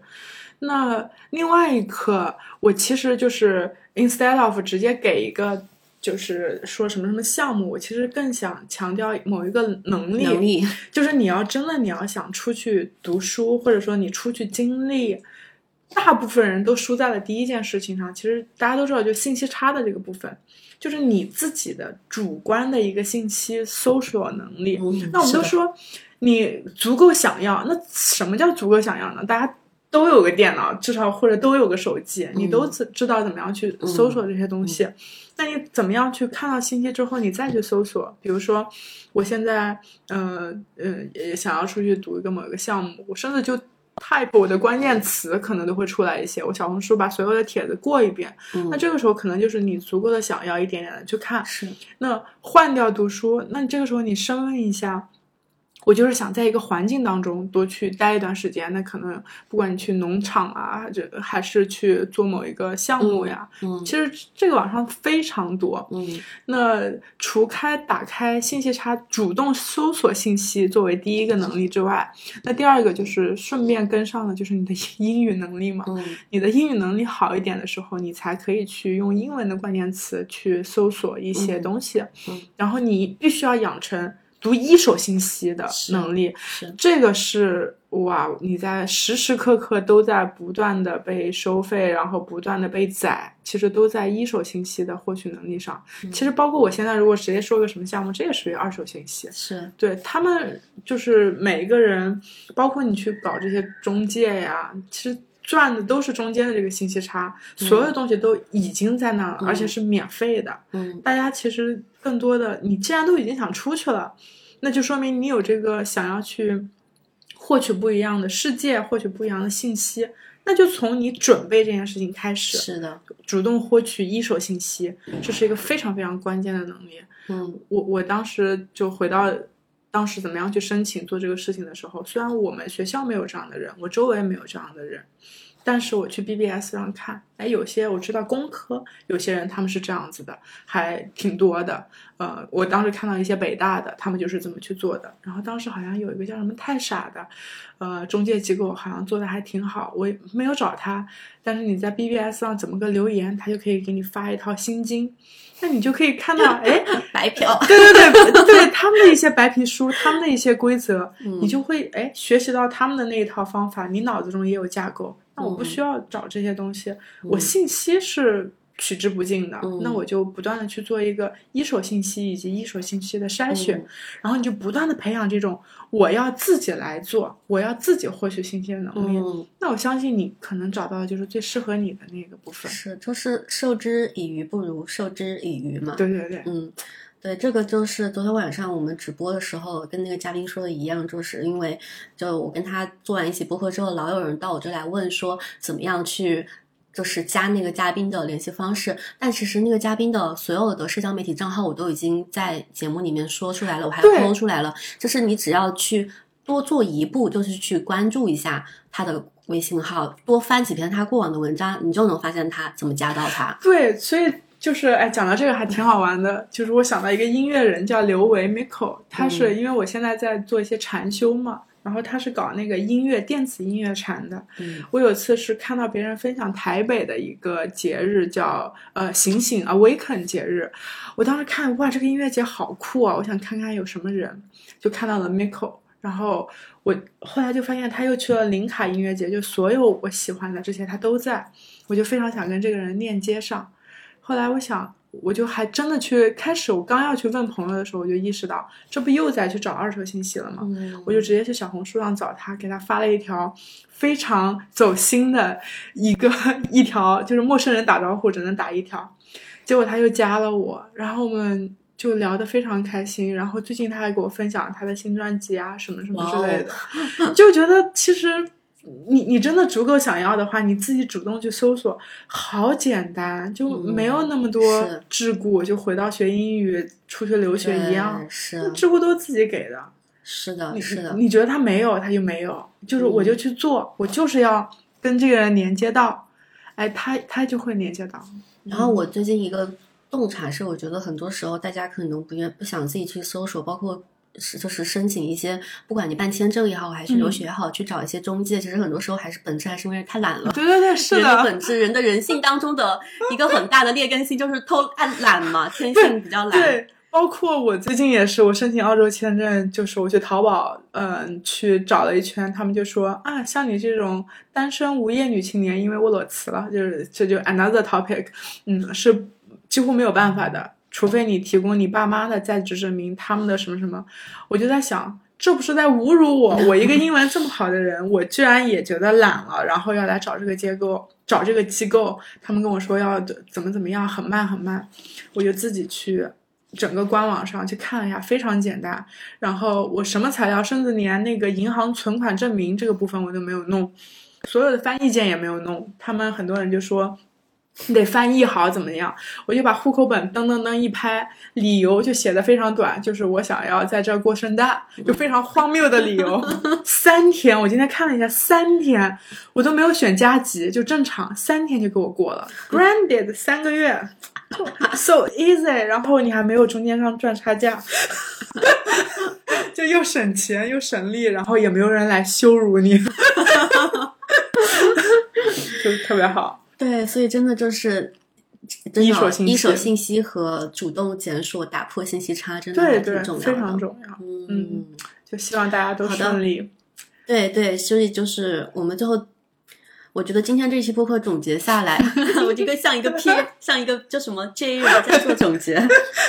那另外一个，我其实就是 instead of 直接给一个。就是说什么什么项目，我其实更想强调某一个能力，能力，就是你要真的你要想出去读书，或者说你出去经历，大部分人都输在了第一件事情上。其实大家都知道，就信息差的这个部分，就是你自己的主观的一个信息搜索能力。嗯那我们都说你足够想要，那什么叫足够想要呢？大家都有个电脑，至少或者都有个手机，你都知知道怎么样去搜索这些东西。那你怎么样去看到信息之后，你再去搜索？比如说，我现在，呃呃，也想要出去读一个某一个项目，我甚至就 type 我的关键词，可能都会出来一些。我小红书把所有的帖子过一遍，嗯那这个时候可能就是你足够的想要一点点的去看。是那换掉读书，那这个时候你深问一下，我就是想在一个环境当中多去待一段时间。那可能不管你去农场啊，这还是去做某一个项目呀，嗯其实这个网上非常多。嗯那除开打开信息差，主动搜索信息作为第一个能力之外，那第二个就是顺便跟上的就是你的 英语能力嘛。嗯你的英语能力好一点的时候，你才可以去用英文的关键词去搜索一些嗯东西。嗯然后你必须要养成读一手信息的能力，这个是哇，你在时时刻刻都在不断的被收费，然后不断的被宰，其实都在一手信息的获取能力上。嗯其实包括我现在如果直接说个什么项目，这也属于二手信息。是对他们就是每一个人，包括你去搞这些中介呀，其实赚的都是中间的这个信息差，所有东西都已经在那儿了，嗯而且是免费的。嗯大家其实更多的，你既然都已经想出去了，那就说明你有这个想要去获取不一样的世界，获取不一样的信息。那就从你准备这件事情开始，是的主动获取一手信息，这是一个非常非常关键的能力。嗯我我当时就回到当时怎么样去申请做这个事情的时候，虽然我们学校没有这样的人，我周围没有这样的人，但是我去 BBS 上看，哎，有些我知道工科有些人他们是这样子的，还挺多的。呃，我当时看到一些北大的，他们就是这么去做的。然后当时好像有一个叫什么太傻的，呃，中介机构好像做的还挺好，我也没有找他。但是你在 BBS 上怎么个留言，他就可以给你发一套心经，那你就可以看到，哎，白嫖，对对对对，他们的一些白皮书，他们的一些规则，你就会哎学习到他们的那一套方法，你脑子中也有架构。那我不需要找这些东西，我信息是取之不尽的，那我就不断的去做一个一手信息以及一手信息的筛选，然后你就不断的培养这种我要自己来做，我要自己获取信息的能力。那我相信你可能找到的就是最适合你的那个部分。是，就是授之以鱼不如授之以渔嘛。对对对，嗯。对，这个就是昨天晚上我们直播的时候跟那个嘉宾说的一样，就是因为就我跟他做完一起播客之后，老有人到我这来问说怎么样去就是加那个嘉宾的联系方式，但其实那个嘉宾的所有的社交媒体账号我都已经在节目里面说出来了，我还抛出来了，就是你只要去多做一步，就是去关注一下他的微信号，多翻几篇他过往的文章，你就能发现他怎么加到他。对，所以。就是哎，讲到这个还挺好玩的。就是我想到一个音乐人叫刘维 Miko，他是因为我现在在做一些禅修嘛，然后他是搞那个音乐电子音乐产的。我有次是看到别人分享台北的一个节日叫呃醒醒 Awaken 节日，我当时看哇这个音乐节好酷啊，我想看看有什么人，就看到了 Miko，然后我后来就发现他又去了林卡音乐节，就所有我喜欢的这些他都在，我就非常想跟这个人链接上。后来我想，我就还真的去开始，我刚要去问朋友的时候，我就意识到，这不又在去找二手信息了吗？我就直接去小红书上找他，给他发了一条非常走心的一个一条，就是陌生人打招呼只能打一条，结果他又加了我，然后我们就聊得非常开心，然后最近他还给我分享他的新专辑啊什么什么之类的，就觉得其实。你你真的足够想要的话，你自己主动去搜索，好简单，就没有那么多桎梏，就回到学英语、出去留学一样，是桎梏都是自己给的。是的，是的。你觉得他没有，他就没有，就是我就去做，我就是要跟这个人连接到，哎，他他就会连接到。然后我最近一个洞察是，我觉得很多时候大家可能不愿不想自己去搜索，包括。是，就是申请一些，不管你办签证也好，还是留学也好，去找一些中介。其实很多时候还是本质还是因为太懒了。对对对，是的。人的本质，人的人性当中的一个很大的劣根性就是偷爱懒嘛，天性比较懒。对，包括我最近也是，我申请澳洲签证，就是我去淘宝，嗯，去找了一圈，他们就说啊，像你这种单身无业女青年，因为我裸辞了，就是这就 another topic，嗯，是几乎没有办法的。除非你提供你爸妈的在职证明，他们的什么什么，我就在想，这不是在侮辱我？我一个英文这么好的人，我居然也觉得懒了，然后要来找这个机构，找这个机构，他们跟我说要怎么怎么样，很慢很慢，我就自己去整个官网上去看了一下，非常简单。然后我什么材料，甚至连那个银行存款证明这个部分我都没有弄，所有的翻译件也没有弄。他们很多人就说。你 得翻译好怎么样？我就把户口本噔噔噔一拍，理由就写的非常短，就是我想要在这儿过圣诞，就非常荒谬的理由。三天，我今天看了一下，三天我都没有选加急，就正常，三天就给我过了。Granted，三个月，so easy，然后你还没有中间商赚差价，就又省钱又省力，然后也没有人来羞辱你，就特别好。对，所以真的就是一手一手信息和主动检索、打破信息差，真的还挺重要的，非常重要。嗯，就希望大家都顺利。对对，所以就是我们最后，我觉得今天这期播客总结下来，我这个像一个 P，像一个叫什么 J 人在做总结。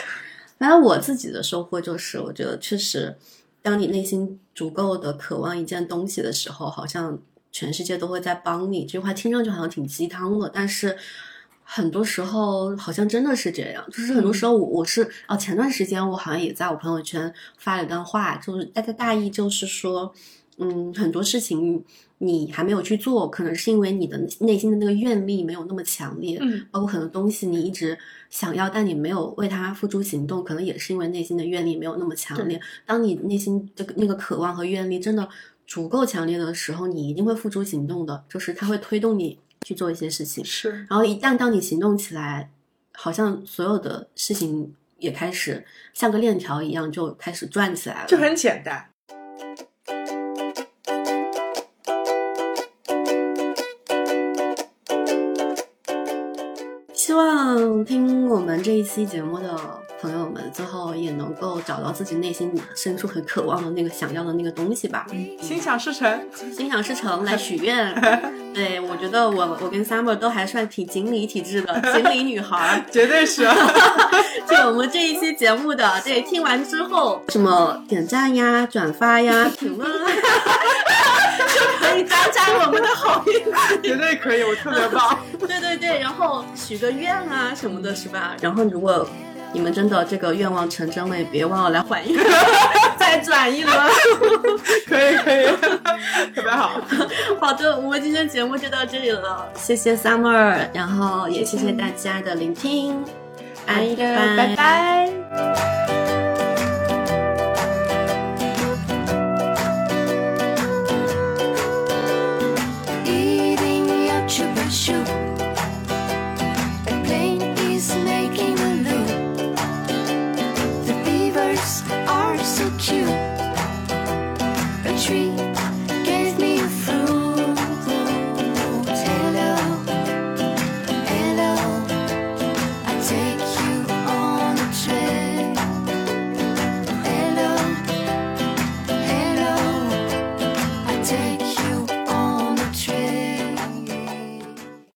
反正我自己的收获就是，我觉得确实，当你内心足够的渴望一件东西的时候，好像。全世界都会在帮你，这句话听上去好像挺鸡汤的，但是很多时候好像真的是这样。就是很多时候，我我是哦，前段时间我好像也在我朋友圈发了一段话，就是大概大意就是说，嗯，很多事情你还没有去做，可能是因为你的内心的那个愿力没有那么强烈，嗯，包括很多东西你一直想要，但你没有为它付诸行动，可能也是因为内心的愿力没有那么强烈。当你内心这个那个渴望和愿力真的。足够强烈的时候，你一定会付诸行动的，就是它会推动你去做一些事情。是，然后一旦当你行动起来，好像所有的事情也开始像个链条一样就开始转起来了，就很简单。希望听我们这一期节目的朋友们，最后也能够找到自己内心深处很渴望的那个想要的那个东西吧。心想事成，心想事成，来许愿。对我觉得我我跟 Summer 都还算挺锦鲤体质的，锦鲤女孩，绝对是。就我们这一期节目的，对，听完之后什么点赞呀、转发呀、评论。可以加加我们的好运，绝对可以，我特别棒。对对对，然后许个愿啊什么的，是吧？然后如果你们真的这个愿望成真了，也别忘了来还愿，再转一轮。可 以可以，特别好。好的，我们今天节目就到这里了，谢谢 Summer，然后也谢谢大家的聆听，拜拜拜。